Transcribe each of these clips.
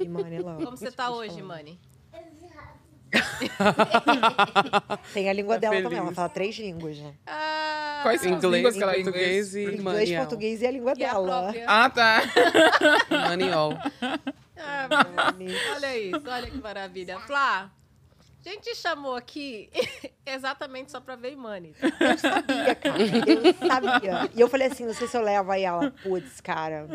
E Mani. Como você tá hoje, Mani? Tem a língua Tá dela feliz. também. Ela fala três línguas, né? Ah, Quais são as Inglês, línguas que ela português e Inglês, português e a língua e a dela. própria? Ah, tá. Maniol. Ah, Mani. olha isso, olha que maravilha. Flá, a gente te chamou aqui exatamente só pra ver Imani. Eu sabia, cara. Eu sabia. E eu falei assim, não sei se eu levo aí ela. Putz, cara,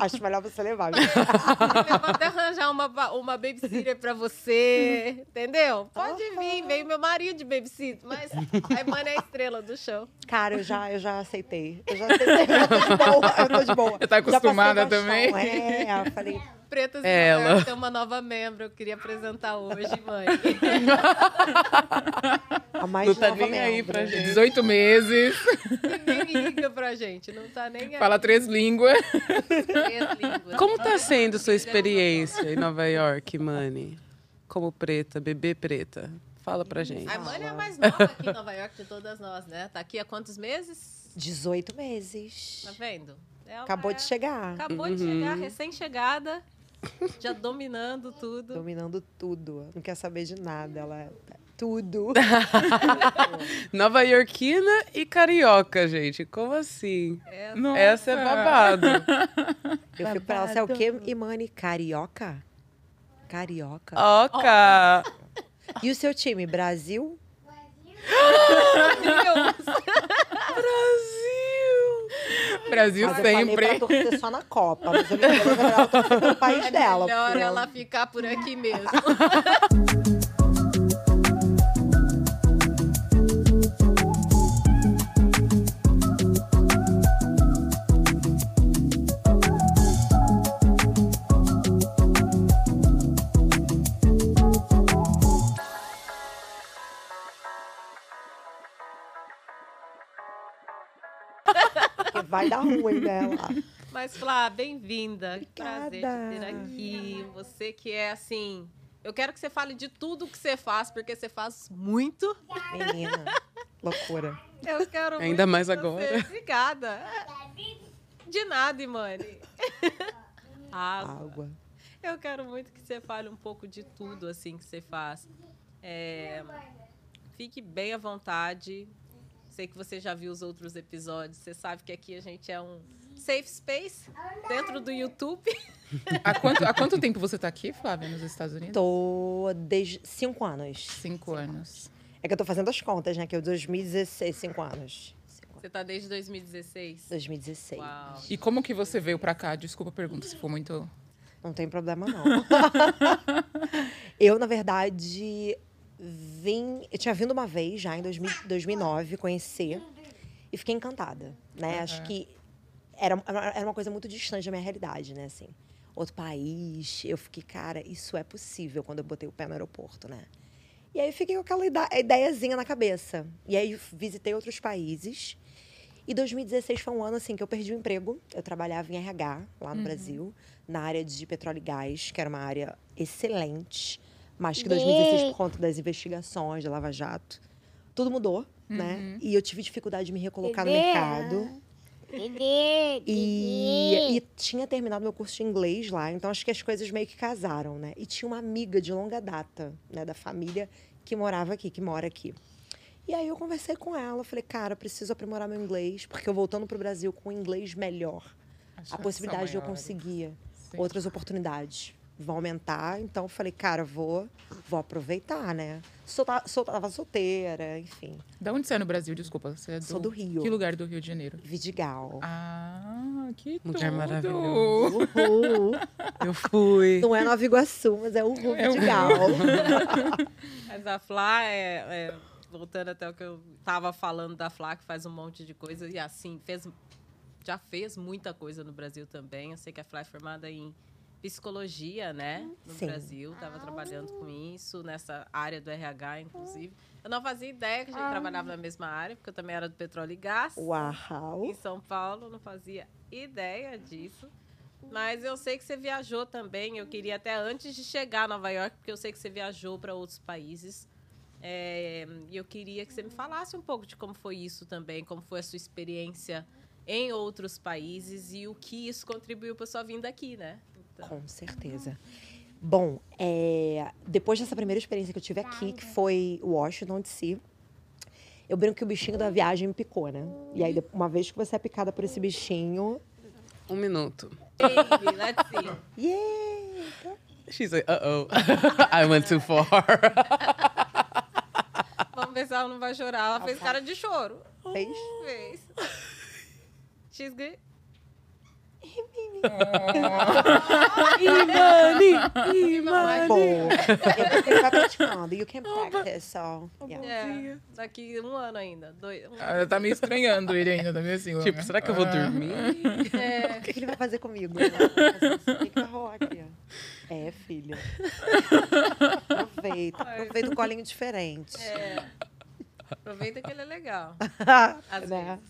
acho melhor você levar. viu? Eu vou até arranjar uma, uma babysitter pra você, entendeu? Pode vir, veio meu marido de babysitter, mas a Imani é a estrela do show. Cara, eu já, eu já aceitei. Eu já aceitei. Eu tô de boa. Eu tô de boa. Já tá acostumada também? bastão. É, eu falei, Pretas Ela. e tem uma nova membro, eu queria apresentar hoje, mãe. a mais Não tá nova nem aí membro. pra gente. 18 meses, Ninguém liga pra gente, não tá nem aí. fala três línguas. Três línguas. Como tá sendo sua experiência em Nova York, Mani? Como preta, bebê preta. Fala pra gente. A Imani é a mais nova aqui em Nova York de todas nós, né? Tá aqui há quantos meses? 18 meses. Tá vendo? Ela Acabou é- de chegar. Acabou de chegar, recém-chegada, já dominando tudo. Dominando tudo. Não quer saber de nada. Ela é tudo. Nova Yorkina e carioca, gente. Como assim? É, Nossa. Essa é babado. Eu fico pra ela, você é o quê, Imani? Carioca? Carioca. Oca! E o seu time, Brasil? Brasil! Brasil Mas eu falei sempre. pra só na Copa. Mas eu me ela torcer pelo país é dela. melhor porque ela ficar por aqui mesmo. vai dar ruim dela. Mas, Flá, bem-vinda. Que Prazer te Obrigada. ter aqui. Você que é assim. Eu quero que você fale de tudo que você faz, porque você faz muito. Menina, loucura. Eu quero Ainda muito mais você. agora. Obrigada. De nada, Imani. Água. Água. Eu quero muito que você fale um pouco de tudo assim que você faz. É, fique bem à vontade. Sei que você já viu os outros episódios. Você sabe que aqui a gente é um safe space dentro do YouTube. Há quanto, há quanto tempo você tá aqui, Flávia, nos Estados Unidos? Tô desde cinco anos. Cinco anos. É que eu tô fazendo as contas, né? Que eu 2016, cinco anos. Cinco Você tá desde 2016. 2016. Uau. E como que você veio pra cá? Desculpa a pergunta, se for muito... Não tem problema, não. eu, na verdade, vim. Eu tinha vindo uma vez já em 2000 2009 conhecer e fiquei encantada, né? Acho que era, era uma coisa muito distante da minha realidade, né? Assim, outro país. Eu fiquei, cara, isso é possível quando eu botei o pé no aeroporto, né? E aí fiquei com aquela ideiazinha na cabeça. E aí visitei outros países. E 2016 foi um ano assim que eu perdi o emprego. Eu trabalhava em RH lá no Brasil, na área de petróleo e gás, que era uma área excelente, mas que 2016 por conta das investigações da Lava Jato, tudo mudou, né? E eu tive dificuldade de me recolocar no mercado. E, e tinha terminado meu curso de inglês lá, então acho que as coisas meio que casaram, né? E tinha uma amiga de longa data, né, da família que morava aqui, que mora aqui. E aí eu conversei com ela, falei, cara, preciso aprimorar meu inglês, porque eu voltando pro Brasil com um inglês melhor, a chances possibilidade de eu conseguir Sim. outras oportunidades vão aumentar. Então eu falei, cara, vou, vou aproveitar, né? Sou, sou, tava solteira, enfim. Da onde você é no Brasil? Desculpa. Você é do... Sou do Rio. Que lugar do Rio de Janeiro? Vidigal. Ah, que Lugar tudo. maravilhoso. Uhul. Eu fui. Não é Nova Iguaçu, mas é o É o Vidigal. Mas a Flá é, é- voltando até o que eu tava falando da Flá, que faz um monte de coisa e assim, fez já fez muita coisa no Brasil também. Eu sei que a Flá é formada em psicologia, né, no Sim. Brasil, tava trabalhando com isso nessa área do RH inclusive. Eu não fazia ideia que a gente trabalhava na mesma área, porque eu também era do petróleo e gás. Uau. Em São Paulo, não fazia ideia disso. Mas eu sei que você viajou também. Eu queria até antes de chegar a Nova York, porque eu sei que você viajou para outros países. É, E eu queria que você me falasse um pouco de como foi isso também, como foi a sua experiência em outros países e o que isso contribuiu para sua vinda aqui, né? Com certeza. Bom, é, depois dessa primeira experiência que eu tive aqui, que foi Washington DC, eu brinco que o bichinho da viagem me picou, né? E aí, uma vez que você é picada por esse bichinho, Um minuto. Baby, let's see. yeah! She's like, uh-oh. I went too far. Vamos ver se ela não vai chorar. Ela fez cara de choro. Fez? Fez. She's good. Bom, eu tenho que estar praticando. You can practice, so... Yeah. É, daqui um ano ainda. Dois, um- Ela tá meio estranhando ele ainda, tá meio assim. tipo, será que eu vou ah. dormir? O que que ele vai fazer comigo? O que, que vai rolar aqui? É, filha. Aproveita. Aproveita um colinho diferente. É. Aproveita que ele é legal. Às Né?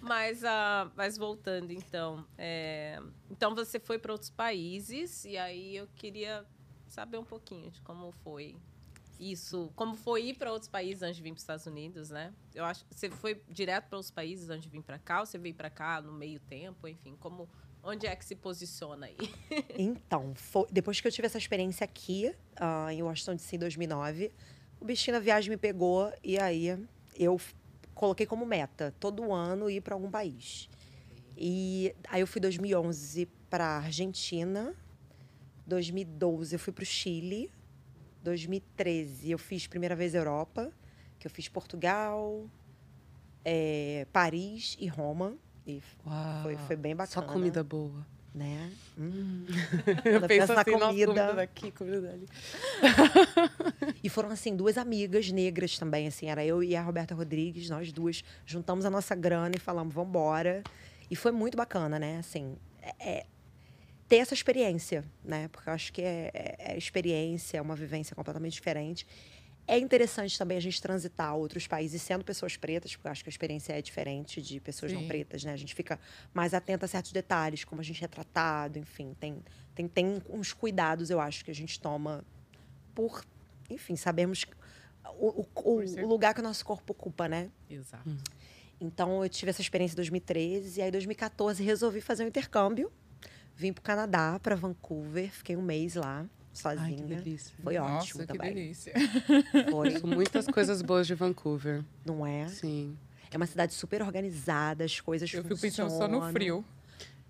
mas, ah, mas voltando, então. é, então você foi para outros países e aí eu queria saber um pouquinho de como foi isso, como foi ir para outros países antes de vir para os Estados Unidos, né? Eu acho você foi direto para os países antes de vir para cá, ou você veio para cá no meio tempo, enfim, como onde é que se posiciona aí? Então, foi- depois que eu tive essa experiência aqui, ah, em Washington DC em 2009, o bichinho da viagem me pegou e aí eu coloquei como meta todo ano ir para algum país. E aí eu fui 2011 para Argentina, 2012 eu fui para o Chile, 2013 eu fiz primeira vez Europa, que eu fiz Portugal, eh, Paris e Roma. E Uau. foi, foi bem Só bacana. comida boa. Né? Hum. Penso na assim, nossa, comida. comida daqui, comida dali. E foram, assim, duas amigas negras também, assim. Era eu e a Roberta Rodrigues, nós duas. Juntamos a nossa grana e falamos, vamos embora. E foi muito bacana, né? Assim, é- é ter essa experiência, né? Porque eu acho que é, é, é experiência, é uma vivência completamente diferente. É interessante também a gente transitar outros países sendo pessoas pretas, porque eu acho que a experiência é diferente de pessoas não Sim. pretas, né? A gente fica mais atenta a certos detalhes, como a gente é tratado, enfim. Tem, tem, tem uns cuidados, eu acho, que a gente toma por, enfim, sabemos o, o- o- lugar que o nosso corpo ocupa, né? Exato. Então, eu tive essa experiência em 2013 e aí, em 2014, resolvi fazer um intercâmbio. Vim para o Canadá, para Vancouver, fiquei um mês lá, sozinha. delícia. Foi Nossa, ótimo que também. delícia. Foi, muitas coisas boas de Vancouver. não é? Sim. É uma cidade super organizada, as coisas Eu fico pensando só no funcionam. frio.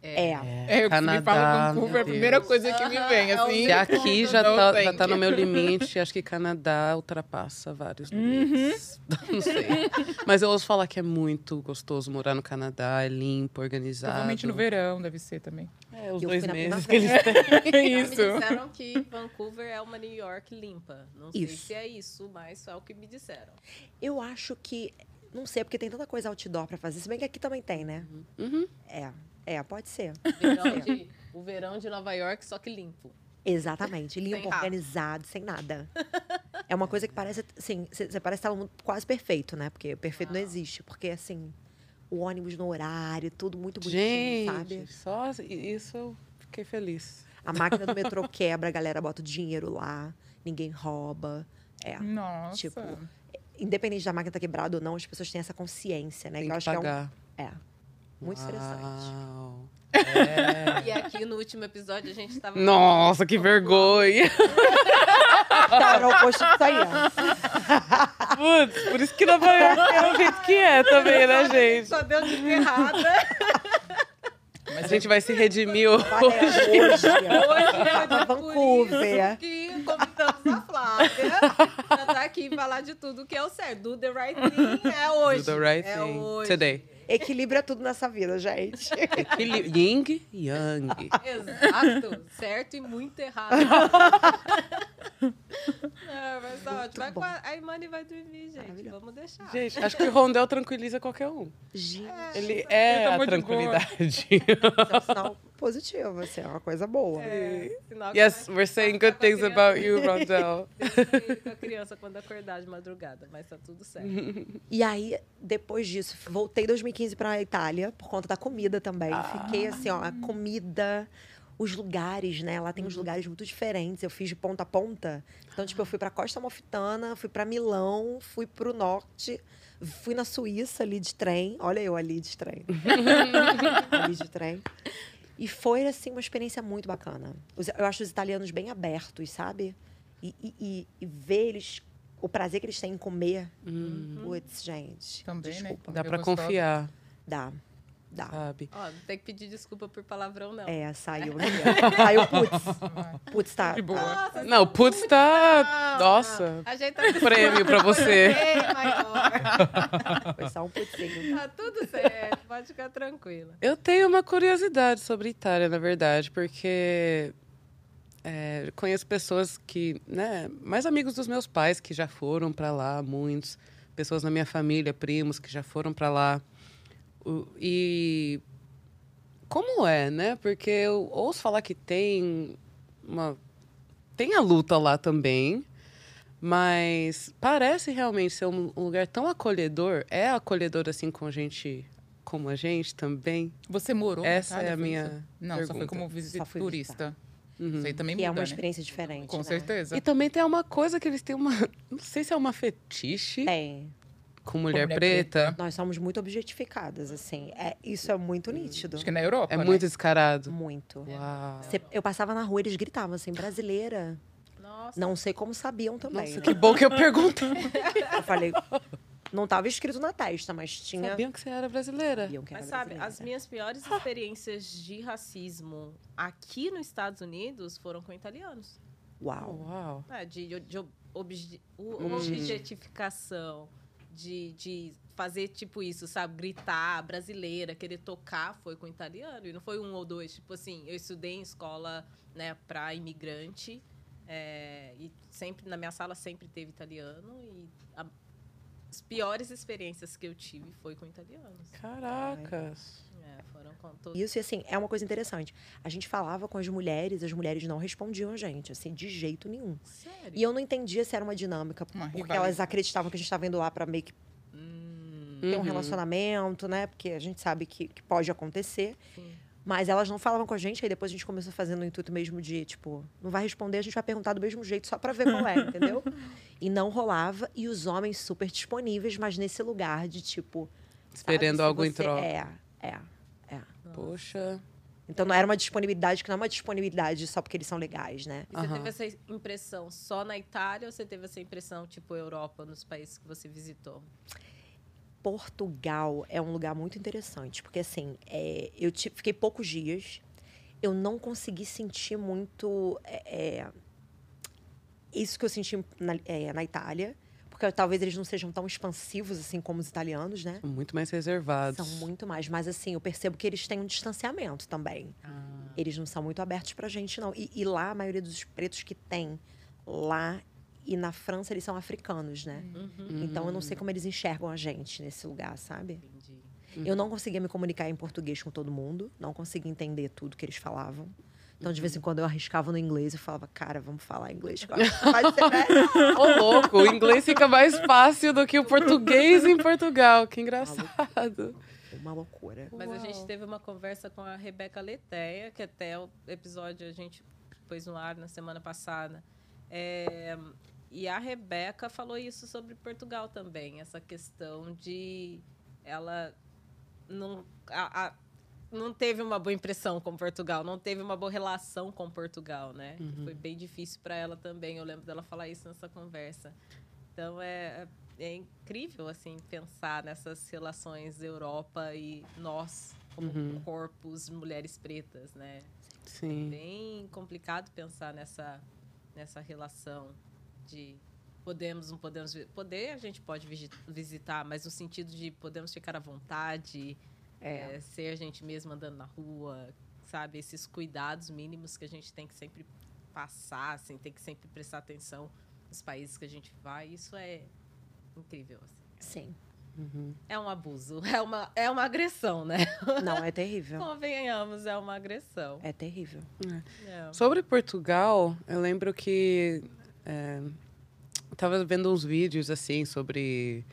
É. É, eu me falo Vancouver, é a primeira coisa que me vem, Aham, assim. Se aqui já tá, já tá no meu limite, acho que Canadá ultrapassa vários limites. Não sei. Mas eu ouço falar que é muito gostoso morar no Canadá, é limpo, organizado. Provavelmente no verão deve ser também. É, os Eu dois meses que eles têm. Me Isso. disseram que Vancouver é uma New York limpa. Não sei Isso. se é isso, mas é o que me disseram. Eu acho que. Não sei, porque tem tanta coisa outdoor para fazer. Se bem que aqui também tem, né? Uhum. É. É, pode ser. Verão de- o verão de Nova York, só que limpo. Exatamente. Limpo, rato. organizado, sem nada. É uma coisa que parece, assim, você parece estar quase perfeito, né? Porque perfeito não existe. Porque, assim, o ônibus no horário, tudo muito bonitinho, Gente, sabe? só isso eu fiquei feliz. A máquina do metrô quebra, a galera bota o dinheiro lá, ninguém rouba. É. Nossa. Tipo, Independente da máquina estar quebrada ou não, as pessoas têm essa consciência, né? Tem eu que acho pagar. que é um. É. Muito interessante. Uau. E aqui no último episódio a gente tava. Nossa, que vergonha! Tá, era o oposto disso aí. ó. Putz, por isso que Nova York é o jeito que é também, né, gente? Só deu de errada. A gente vai se redimir hoje. Hoje. Hoje é Pra de Vancouver. Por isso que convidamos a Flávia pra estar aqui e falar de tudo que é o certo. Do the right thing é hoje. Do the right é thing. hoje. Today. Equilíbrio é tudo nessa vida, gente. Equili- Ying, Yang. Exato. Certo e muito errado. é, mas tá ótimo. Vai com a, a Imani vai dormir, gente. Vamos deixar. Gente, acho que o Rondel tranquiliza qualquer um. Gente, Ele é Ele tá a tranquilidade. isso é um sinal positivo, assim, é uma coisa boa. É, yes, we're saying vai good things about you, Rondel. Com a criança quando acordar de madrugada, mas tá tudo certo. E aí, depois disso, voltei em 2015 pra Itália, por conta da comida também. Fiquei assim, ó, a comida, os lugares, né? Lá tem uns lugares muito diferentes. Eu fiz de ponta a ponta. Então, tipo, eu fui pra Costa Amalfitana, fui pra Milão, fui pro norte, fui na Suíça ali de trem. Olha eu ali de trem. ali de trem. E foi, assim, uma experiência muito bacana. Eu acho os italianos bem abertos, sabe? E, e- e- e ver eles, o prazer que eles têm em comer. Putz, gente. Também, né? desculpa. Dá Comida pra gostosa. confiar, Dá. Dá. sabe? Ó, não tem que pedir desculpa por palavrão, não. É, saiu aqui. saiu, putz. Putz, tá. De boa. tá- Nossa, Não, putz, tá. Nossa. A gente tá Prêmio pra você. Foi só um putzinho. Tá tudo certo, pode ficar tranquila. Eu tenho uma curiosidade sobre Itália, na verdade, porque é, conheço pessoas que, né, mais amigos dos meus pais que já foram pra lá, muitos, pessoas na minha família, primos que já foram pra lá. O- e como é, né? Porque eu ouço falar que tem uma tem a luta lá também, mas parece realmente ser um um lugar tão acolhedor. É acolhedor assim com gente como a gente também. Você morou Essa é a minha? Não, só foi pergunta. como visita Só fui turista. Uhum. Isso aí também Que é muda, uma né? experiência diferente. Com né? certeza. E também tem uma coisa que eles têm uma. Não sei se é uma fetiche Tem. com mulher, mulher preta. Nós somos muito objetificadas, assim. É, isso é muito nítido. Acho que na Europa, É né? muito descarado. Muito. Uau. Cê- eu passava na rua, eles gritavam assim, brasileira. Nossa. Não sei como sabiam também. Nossa, que bom que eu perguntei. Eu falei, não estava escrito na testa, mas tinha. Sabiam que você era brasileira. Sabiam que Mas era sabe, brasileira. as minhas piores experiências de racismo aqui nos Estados Unidos foram com italianos. Uau. Uau. É, de, de obje- Hum. objetificação, de, de fazer tipo isso, sabe? Gritar, brasileira, querer tocar, foi com italiano. E não foi um ou dois. Tipo assim, eu estudei em escola né, para imigrante. é, e sempre, na minha sala sempre teve italiano. E a- as piores experiências que eu tive foi com italianos. Caracas. É, foram com todos. Isso, e assim, é uma coisa interessante. A gente falava com as mulheres, as mulheres não respondiam a gente, assim, de jeito nenhum. Sério? E eu não entendia se era uma dinâmica, Uma porque rivalidade. elas acreditavam que a gente estava indo lá para meio que Hum, ter um Uhum. relacionamento, né? Porque a gente sabe que, que pode acontecer. Sim. Mas elas não falavam com a gente, aí depois a gente começou fazendo o intuito mesmo de, tipo, não vai responder, a gente vai perguntar do mesmo jeito, só pra ver qual é, entendeu? E não rolava. E os homens super disponíveis, mas nesse lugar de, tipo. sabe, Esperando se algo em troca. É, é, é. Poxa. Então não era uma disponibilidade que não é uma disponibilidade só porque eles são legais, né? E você Aham. teve essa impressão só na Itália ou você teve essa impressão, tipo, Europa, nos países que você visitou? Portugal é um lugar muito interessante, porque assim, é, eu fiquei poucos dias, eu não consegui sentir muito é, é, isso que eu senti na, é, na Itália, porque talvez eles não sejam tão expansivos assim como os italianos, né? São muito mais reservados. São muito mais, mas assim, eu percebo que eles têm um distanciamento também. Eles não são muito abertos pra gente, não. E, e lá, a maioria dos pretos que tem lá e na França, eles são africanos, né? Então eu não sei como eles enxergam a gente nesse lugar, sabe? Entendi. Eu não conseguia me comunicar em português com todo mundo, não conseguia entender tudo que eles falavam. Então, de vez em quando, eu arriscava no inglês e falava, cara, vamos falar inglês. vai ser melhor." Ô, louco, o inglês fica mais fácil do que o português em Portugal. Que engraçado. Uma loucura. Mas a gente Uau. teve uma conversa com a Rebeca Leteia, que até o episódio a gente pôs no ar na semana passada. É, e a Rebeca falou isso sobre Portugal também, essa questão de ela não, a- a- não teve uma boa impressão com Portugal, não teve uma boa relação com Portugal, né? Foi bem difícil para ela também. Eu lembro dela falar isso nessa conversa. Então é, é incrível assim pensar nessas relações Europa e nós como Uhum. corpos mulheres pretas, né? Sim. Bem complicado pensar nessa nessa relação de podemos não podemos poder a gente pode visi- visitar, mas no sentido de podemos ficar à vontade, é, ser a gente mesma andando na rua, sabe? Esses cuidados mínimos que a gente tem que sempre passar, assim, tem que sempre prestar atenção nos países que a gente vai. Isso é incrível. assim. Sim. Uhum. É um abuso, é uma, é uma agressão, né? Não, é terrível. Convenhamos, é uma agressão. É terrível. É. Sobre Portugal, eu lembro que é, eu tava vendo uns vídeos assim sobre.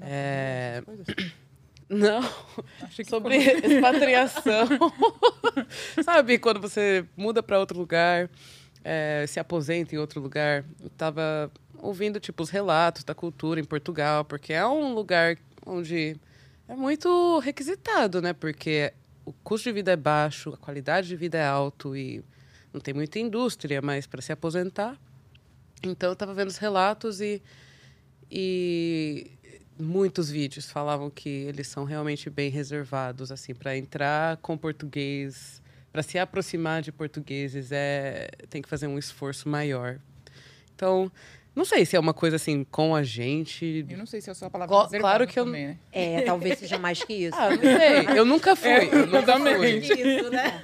É, Não, Achei que sobre expatriação. Sabe, quando você muda para outro lugar, é, se aposenta em outro lugar. Eu tava ouvindo, tipo, os relatos da cultura em Portugal, porque é um lugar onde é muito requisitado, né? Porque o custo de vida é baixo, a qualidade de vida é alto e não tem muita indústria, mas para se aposentar. Então eu estava vendo os relatos e, e muitos vídeos falavam que eles são realmente bem reservados assim para entrar com português, para se aproximar de portugueses é tem que fazer um esforço maior. Então, não sei se é uma coisa assim com a gente. Eu não sei se é só a palavra reservada claro que eu- também, né? É, talvez seja mais que isso. Ah, não sei. Eu nunca fui. É, eu nunca fui. Isso, né?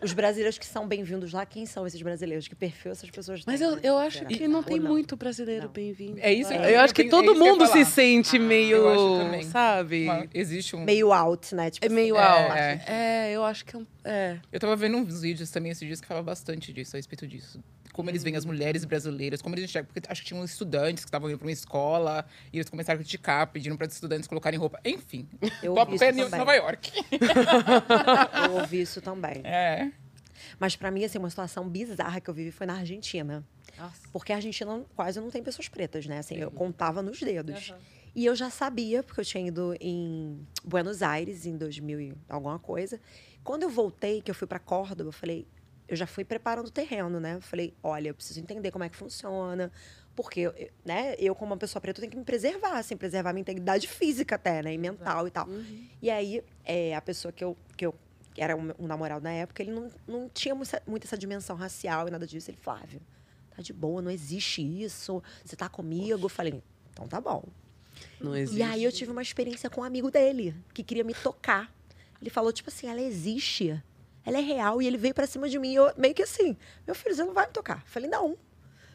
Os brasileiros que são bem-vindos lá, quem são esses brasileiros? Que perfil essas pessoas têm? Mas eu, né? eu acho Será? que não Ou tem não? muito brasileiro bem-vindo. É isso, Eu é, acho que eu- é todo isso que eu ia mundo se sente meio, eu acho também. sabe? Uma- existe um. Meio out, né? Tipo É meio assim, alto. É. É, eu acho que é um. É. Eu tava vendo uns vídeos também esses dias que falavam bastante disso, a respeito disso. Como eles veem as mulheres brasileiras, como eles enxergam. Porque acho que tinham estudantes que estavam indo pra uma escola e eles começaram a criticar, pedindo para os estudantes colocarem roupa. Enfim, Eu top pé. Nova York. Eu ouvi isso também. É. Mas pra mim, assim, uma situação bizarra que eu vivi foi na Argentina. Nossa. Porque a Argentina quase não tem pessoas pretas, né? Assim, eu contava nos dedos. Aham. E eu já sabia, porque eu tinha ido em Buenos Aires em 2000 e alguma coisa. Quando eu voltei, que eu fui para Córdoba, eu falei, eu já fui preparando o terreno, né? Eu falei, olha, eu preciso entender como é que funciona. Porque, né, eu, como uma pessoa preta, eu tenho que me preservar, assim, preservar minha integridade física até, né? E mental e tal. E aí, é, a pessoa que eu, que eu que era um, um namorado na época, ele não, não tinha muita, muito essa dimensão racial e nada disso. Ele, Flávio, tá de boa, não existe isso. Você tá comigo? Eu falei, então tá bom. Não existe. E aí eu tive uma experiência com um amigo dele, que queria me tocar. Ele falou, tipo assim, ela existe. Ela é real. E ele veio pra cima de mim. E eu meio que assim, meu filho, você não vai me tocar. Eu falei, não.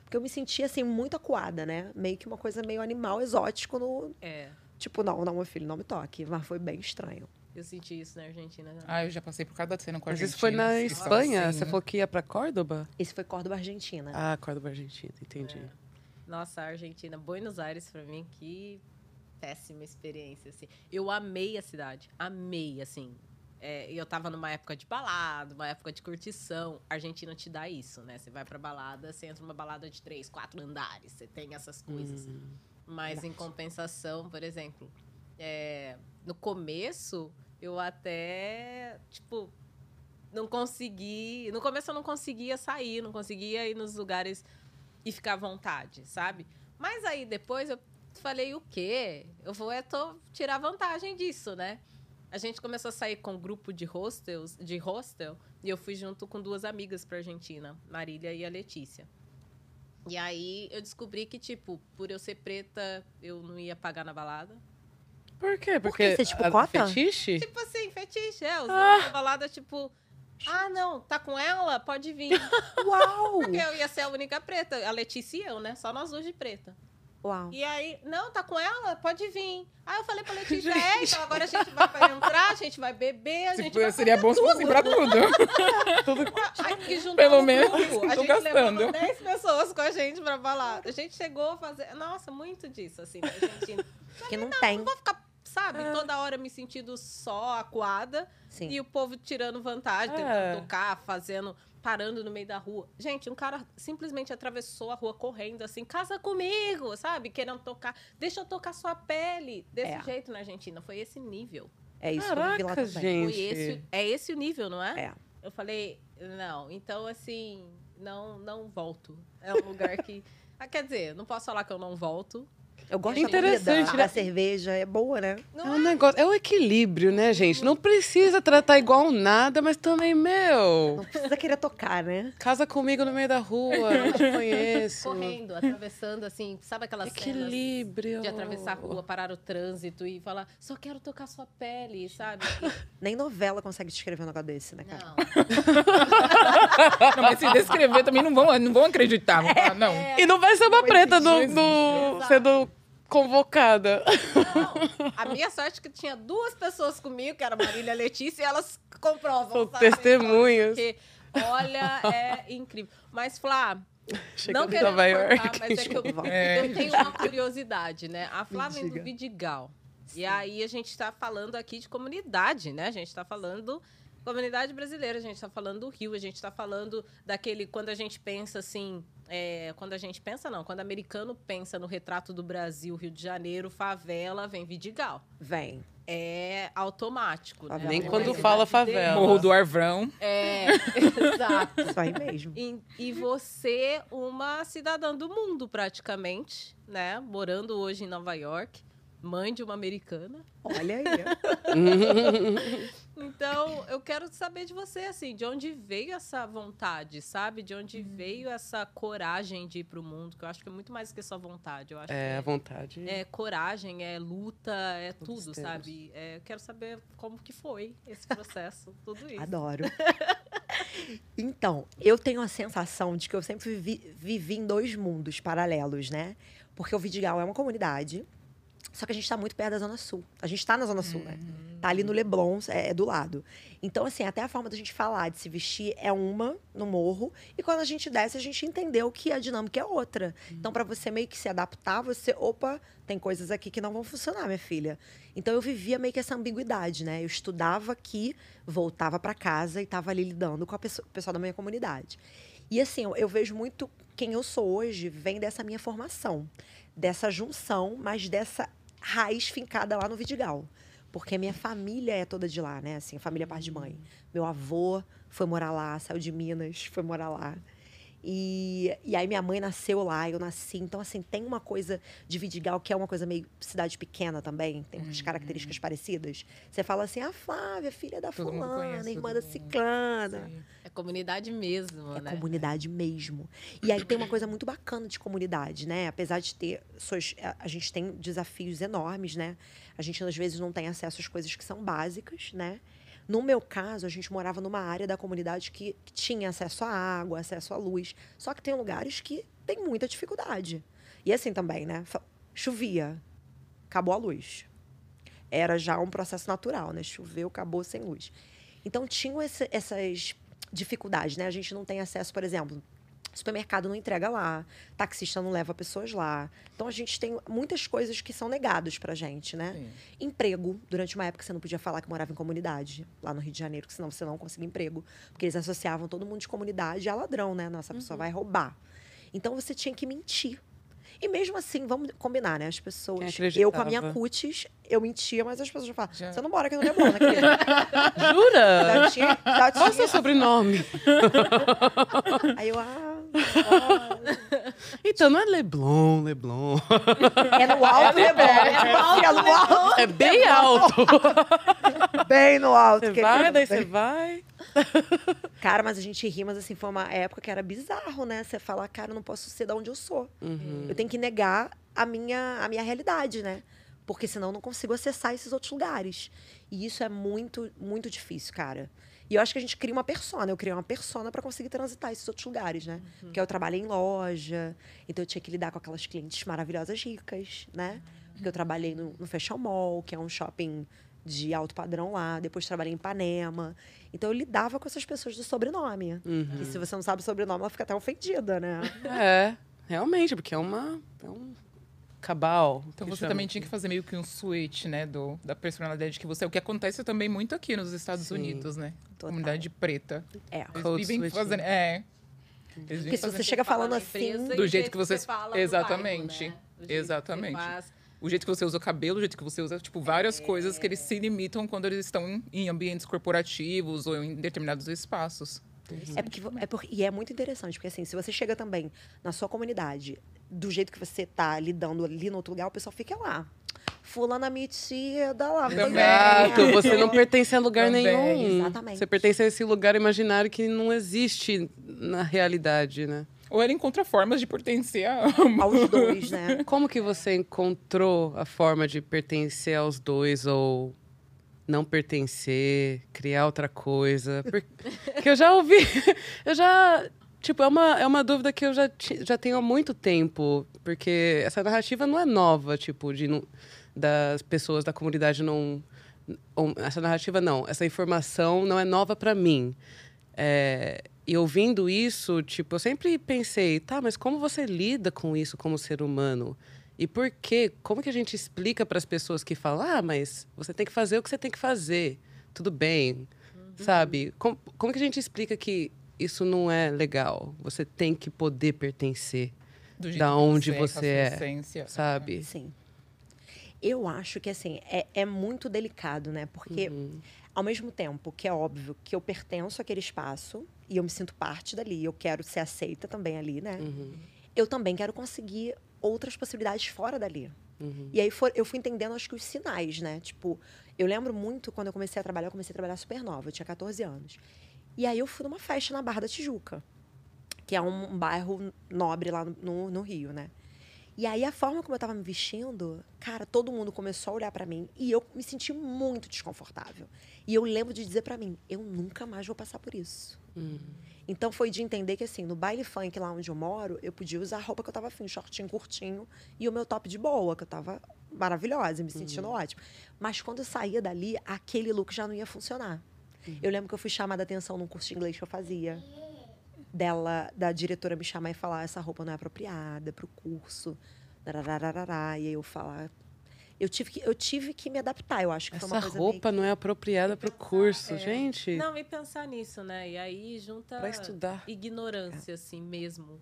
Porque eu me sentia, assim, muito acuada, né? Meio que uma coisa meio animal, exótico. No... É. Tipo, não, não, meu filho, não me toque. Mas foi bem estranho. Eu senti isso na Argentina. também. Ah, eu já passei por cada cena com a Mas gente. isso foi na Espanha? Você falou que ia pra Córdoba? Esse foi Córdoba, Argentina. Ah, Córdoba, Argentina, entendi. Nossa, a Argentina, Buenos Aires pra mim, que péssima experiência, assim. Eu amei a cidade, amei, assim. É, eu tava numa época de balada, uma época de curtição. A Argentina te dá isso, né? Você vai pra balada, você entra numa balada de três, quatro andares, você tem essas coisas. Mas em compensação, por exemplo, é, no começo, eu até, tipo, não consegui. No começo eu não conseguia sair, não conseguia ir nos lugares e ficar à vontade, sabe? Mas aí depois eu falei, o quê? Eu vou é tô tirar vantagem disso, né? A gente começou a sair com um grupo de hostels, de hostel, e eu fui junto com duas amigas pra Argentina, Marília e a Letícia. E aí eu descobri que, tipo, por eu ser preta, eu não ia pagar na balada. Por quê? que? Porque Você é tipo a- cota? fetiche? Tipo assim, fetiche, é. Usando a balada, tipo... Ah, não, tá com ela? Pode vir. Uau! Porque eu ia ser a única preta. A Letícia e eu, né? Só nós duas de preta. Uau. E aí, não, tá com ela? Pode vir. Aí eu falei pra Letícia, é, então agora a gente vai pra entrar, a gente vai beber, a gente Se- vai seria bom se fosse pra tudo. Aí juntamos Pelo menos grupo. A tô gente gastando. levava 10 pessoas com a gente pra balada. A gente chegou a fazer... Nossa, muito disso, assim, Argentina. Que não tem. Não vou ficar, sabe, toda hora me sentindo só acuada. Sim. E o povo tirando vantagem, É. tentando tocar, fazendo, parando no meio da rua. Gente, um cara simplesmente atravessou a rua correndo assim, casa comigo, sabe? Querendo tocar. Deixa eu tocar sua pele. Desse É. jeito na Argentina. Foi esse nível. É isso que eu Caraca, gente. Foi esse, é esse o nível, não é? É. Eu falei, não, então assim, não, não volto. É um lugar que. Ah, quer dizer, não posso falar que eu não volto. Eu gosto É da comida. interessante, né? A cerveja é boa, né? É um negócio, é o equilíbrio, né, gente? Não precisa tratar igual nada, mas também, meu, Não precisa querer tocar, né? casa comigo no meio da rua, eu te conheço. Correndo, atravessando, assim, sabe aquelas cenas Equilíbrio. de atravessar a rua, parar o trânsito e falar, só quero tocar sua pele, sabe? Nem novela consegue descrever um negócio desse, né, cara? Não. Não, mas se descrever também não vão, não vão acreditar. Vão falar, não. E não vai ser uma preta do, existe. do- sendo convocada. Não. A minha sorte é que tinha duas pessoas comigo, que era a Marília e a Letícia, e elas comprovam. São sabe? testemunhas. Porque, olha, é incrível. Mas, Flá, não Chegando em querendo Nova York. cortar, mas é que eu, É. eu tenho uma curiosidade, né? A Flávia é do diga. Vidigal. E aí a gente está falando aqui de comunidade, né? A gente está falando Comunidade brasileira, a gente está falando do Rio, a gente está falando daquele. Quando a gente pensa assim. é, quando a gente pensa, não, quando o americano pensa no retrato do Brasil, Rio de Janeiro, favela, vem Vidigal. Vem. É automático. Né? Nem A quando fala favela. Morro do Arvrão. É, exato. Isso aí mesmo. E, e você, uma cidadã do mundo, praticamente, né? Morando hoje em Nova York, mãe de uma americana. Olha aí. Então, eu quero saber de você, assim, de onde veio essa vontade, sabe? De onde veio essa coragem de ir pro mundo, que eu acho que é muito mais que só vontade. Eu acho É, a vontade. é, é coragem, é luta, é Todos tudo, temos. sabe? É, eu quero saber como que foi esse processo, tudo isso. Adoro. Então, eu tenho a sensação de que eu sempre vivi, vivi em dois mundos paralelos, né? Porque o Vidigal é uma comunidade, só que a gente está muito perto da Zona Sul. A gente está na Zona Sul, né? Tá ali no Leblon, é, é do lado. Então, assim, até a forma da gente falar, de se vestir é uma no morro. E quando a gente desce, a gente entendeu que a dinâmica é outra. Então, para você meio que se adaptar, você, opa, tem coisas aqui que não vão funcionar, minha filha. Então, eu vivia meio que essa ambiguidade, né? Eu estudava aqui, voltava para casa e estava ali lidando com a pessoa- o pessoal da minha comunidade. E assim, eu, eu vejo muito quem eu sou hoje vem dessa minha formação, dessa junção, mas dessa raiz fincada lá no Vidigal. Porque minha família é toda de lá, né? Assim, a família parte de mãe. Meu avô foi morar lá, saiu de Minas, foi morar lá. E, e aí minha mãe nasceu lá, eu nasci. Então, assim, tem uma coisa de Vidigal que é uma coisa meio cidade pequena também, tem umas características parecidas. Você fala assim, a Flávia, filha da Todo fulana, conhece irmã da ciclana. Sim. É comunidade mesmo, É né? comunidade mesmo. E aí tem uma coisa muito bacana de comunidade, né? Apesar de ter suas. A gente tem desafios enormes, né? A gente às vezes não tem acesso às coisas que são básicas, né? No meu caso, a gente morava numa área da comunidade que tinha acesso à água, acesso à luz. Só que tem lugares que tem muita dificuldade. E assim também, né? Chovia, acabou a luz. Era já um processo natural, né? Choveu, acabou sem luz. Então tinham essas dificuldades, né? A gente não tem acesso, por exemplo, supermercado não entrega lá, taxista não leva pessoas lá. Então a gente tem muitas coisas que são negadas pra gente, né? Sim. Emprego, durante uma época você não podia falar que morava em comunidade, lá no Rio de Janeiro, que senão você não conseguia emprego, porque eles associavam todo mundo de comunidade a ladrão, né? Nossa, a pessoa vai roubar. Então você tinha que mentir. E mesmo assim, vamos combinar, né? As pessoas. Eu com a minha cutis, eu mentia, mas as pessoas já falavam: Já. você não mora aqui no Leblon, né, querida? Jura? Já tinha, já Qual é o seu sobrenome? Aí eu, ah. Então, não é Leblon, Leblon. é no alto Leblon. É no alto, É bem alto. bem no alto. Você querida. vai, daí você vai. Cara, mas a gente ri, mas assim, foi uma época que era bizarro, né? Você falar, cara, eu não posso ser de onde eu sou. Uhum. Eu tenho que negar a minha, a minha realidade, né? Porque senão eu não consigo acessar esses outros lugares. E isso é muito, muito difícil, cara. E eu acho que a gente cria uma persona. Eu criei uma persona para conseguir transitar esses outros lugares, né? Porque eu trabalhei em loja, então eu tinha que lidar com aquelas clientes maravilhosas ricas, né? Porque eu trabalhei no, no Fashion Mall, que é um shopping de alto padrão lá. Depois trabalhei em Ipanema. Então eu lidava com essas pessoas do sobrenome. E se você não sabe o sobrenome, ela fica até ofendida, né? É, realmente, porque é uma. É um cabal. Então você chama. também tinha que fazer meio que um switch, né, do, da personalidade que você é. O que acontece também muito aqui nos Estados Sim. Unidos, né? Total. Comunidade preta. É. Eles vivem fazendo. É. Eles Porque se você chega Fala falando assim. Do o jeito que você- fala no Exatamente. bairro, né? Do jeito Exatamente. você. O jeito que você usa o cabelo, o jeito que você usa, tipo, várias coisas que eles se limitam quando eles estão em, em ambientes corporativos ou em determinados espaços. É porque, é por- e é muito interessante, porque assim, se você chega também na sua comunidade, do jeito que você tá lidando ali no outro lugar, o pessoal fica lá. Fulana metida lá. Exato, você não pertence a lugar Também, nenhum. exatamente. Você pertence a esse lugar imaginário que não existe na realidade, né? Ou ela encontra formas de pertencer a. Aos dois, né? Como que você encontrou a forma de pertencer aos dois ou não pertencer, criar outra coisa? Porque eu já ouvi, eu já, tipo, é uma, é uma dúvida que eu já, já tenho há muito tempo, porque essa narrativa não é nova, tipo, de das pessoas da comunidade não essa narrativa não, essa informação não é nova para mim. É, e ouvindo isso, tipo, eu sempre pensei, tá, mas como você lida com isso como ser humano? E por quê? Como que a gente explica para as pessoas que falam, ah, mas você tem que fazer o que você tem que fazer, tudo bem, sabe? Como, como que a gente explica que isso não é legal? Você tem que poder pertencer, Do jeito Da onde com a você é, essência. sabe? Sim. Eu acho que, assim, é, é muito delicado, né? Porque, Uhum. ao mesmo tempo que é óbvio que eu pertenço àquele espaço e eu me sinto parte dali, eu quero ser aceita também ali, né? Uhum. Eu também quero conseguir outras possibilidades fora dali. Uhum. E aí for- eu fui entendendo, acho que os sinais, né? Tipo, eu lembro muito quando eu comecei a trabalhar, eu comecei a trabalhar super nova, eu tinha 14 anos. E aí eu fui numa festa na Barra da Tijuca, que é um, um bairro nobre lá no- no, Rio, né? E aí a forma como eu tava me vestindo, cara, todo mundo começou a olhar pra mim e eu me senti muito desconfortável. E eu lembro de dizer pra mim, eu nunca mais vou passar por isso. Uhum. Então foi de entender que assim, no baile funk lá onde eu moro, eu podia usar a roupa que eu tava afim, shortinho curtinho e o meu top de boa, que eu tava maravilhosa, me sentindo ótimo. Mas quando eu saía dali, aquele look já não ia funcionar. Eu lembro que eu fui chamada a atenção num curso de inglês que eu fazia. Dela, da diretora me chamar e falar, essa roupa não é apropriada para o curso. darararará", E aí eu falar. Eu tive, que, eu tive que me adaptar, eu acho que foi Essa uma coisa meio roupa não é apropriada para o curso, É. gente. Não, e pensar nisso, né? E aí junta Para estudar. ignorância, assim mesmo.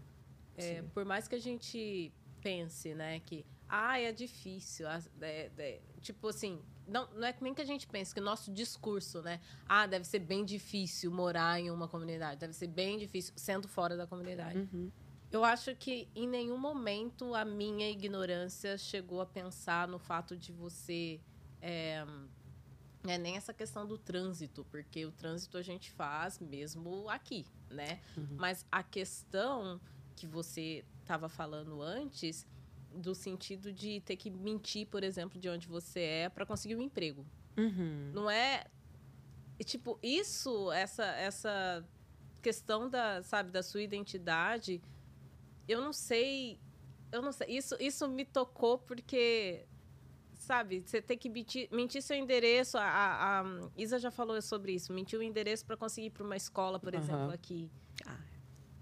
É, por mais que a gente pense, né, que ah, é difícil. é- é- tipo assim, não, não é nem que a gente pense que o nosso discurso, né? Ah, deve ser bem difícil morar em uma comunidade, deve ser bem difícil sendo fora da comunidade. Uhum. Eu acho que em nenhum momento a minha ignorância chegou a pensar no fato de você. É, é nem essa questão do trânsito, porque o trânsito a gente faz mesmo aqui, né? Mas a questão que você estava falando antes, do sentido de ter que mentir, por exemplo, de onde você é para conseguir um emprego. Uhum. Não é. Tipo, isso, essa, essa questão da, sabe, da sua identidade, eu não sei. Eu não sei. Isso, isso me tocou porque. Sabe, você tem que mentir, mentir seu endereço. A, a, a Isa já falou sobre isso. Mentir o endereço para conseguir ir para uma escola, por Aham. exemplo, aqui. Ah.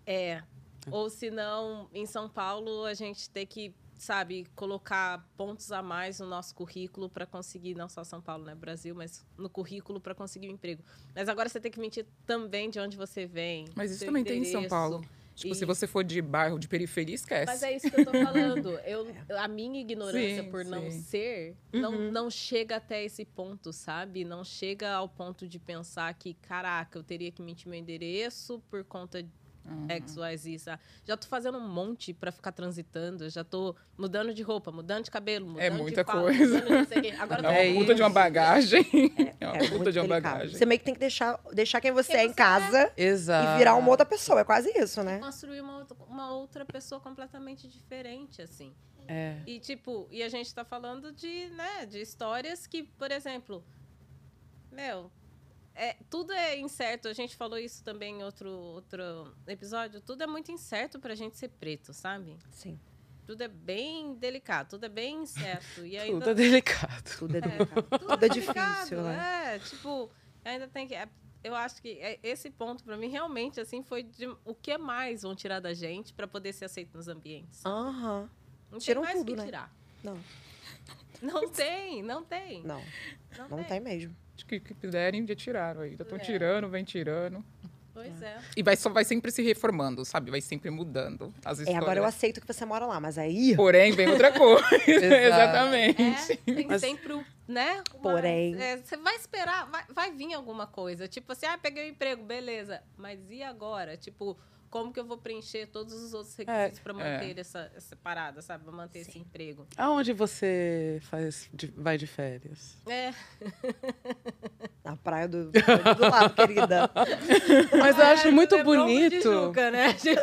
É. Ou se não, em São Paulo, a gente tem que, sabe, colocar pontos a mais no nosso currículo para conseguir, não só São Paulo, né, Brasil, mas no currículo para conseguir um emprego. Mas agora você tem que mentir também de onde você vem. Mas isso também tem em São endereço. Paulo. Tipo, se E- você for de bairro, de periferia, esquece. Mas é isso que eu tô falando. Eu, a minha ignorância Sim, por não sim. ser não, não chega até esse ponto, sabe? Não chega ao ponto de pensar que, caraca, eu teria que mentir meu endereço por conta Uhum. X, Y, Z, sabe? Já tô fazendo um monte pra ficar transitando, já tô mudando de roupa, mudando de cabelo, mudando É de muita pau, coisa. de não sei o quê. Agora É eu tô- uma puta de uma bagagem. É, uma É puta de uma delicado. bagagem. Você meio que tem que deixar, deixar quem você Quem é em você casa Exato. e virar uma outra pessoa. É quase isso, né? construir uma, outra- uma outra pessoa completamente diferente, assim. É. E, tipo, e a gente tá falando de, né, de histórias que, por exemplo, meu, é, tudo é incerto. A gente falou isso também em outro, outro episódio. Tudo é muito incerto pra gente ser preto, sabe? Sim, Tudo é bem delicado, tudo é bem incerto. E ainda Tudo é delicado. tudo é É, delicado. tudo Tudo é delicado, difícil, né? É, tipo, ainda tem que. é, eu acho que é- esse ponto, pra mim, realmente, assim, foi de o que mais vão tirar da gente pra poder ser aceito nos ambientes. Aham. Não Tiram tem mais o tudo, que né? tirar. Não, Não tem, não tem. não. Não, Não tem. tem mesmo. Acho que, que puderem, já tiraram aí. Já estão É. tirando, vem tirando. Pois é. E vai, só vai sempre se reformando, sabe? Vai sempre mudando as É, histórias. agora eu aceito que você mora lá, mas aí. Porém, vem outra coisa. Exatamente. É, tem Mas- sempre o, né? uma- Porém- é, Você vai esperar, vai, vai vir alguma coisa. Tipo assim, ah, peguei um emprego, beleza. Mas e agora? Tipo, como que eu vou preencher todos os outros requisitos pra manter essa, essa parada, sabe? Pra manter esse emprego. Aonde você faz de- vai de férias? É, Na praia do, do lado, querida. Mas eu acho muito de bonito. Juca, né? Tipo,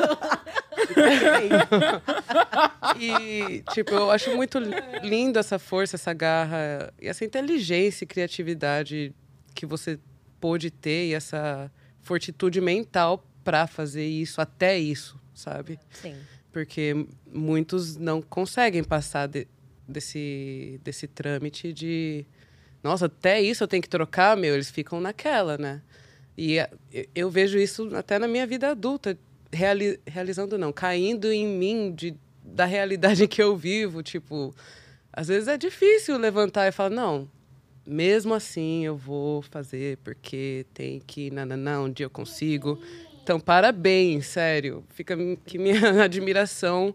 E, tipo, eu acho muito lindo essa força, essa garra, e essa inteligência e criatividade que você pôde ter e essa fortitude mental para fazer isso, até isso, sabe? Sim. Porque muitos não conseguem passar de- desse, desse trâmite de. Nossa, até isso eu tenho que trocar, meu. Eles ficam naquela, né? E eu- eu vejo isso até na minha vida adulta, reali- realizando não, caindo em mim de, da realidade que eu vivo. Tipo, às vezes é difícil levantar e falar, não, mesmo assim eu vou fazer porque tem que, não, não, não, um dia eu consigo. Então, parabéns, sério. Fica aqui minha admiração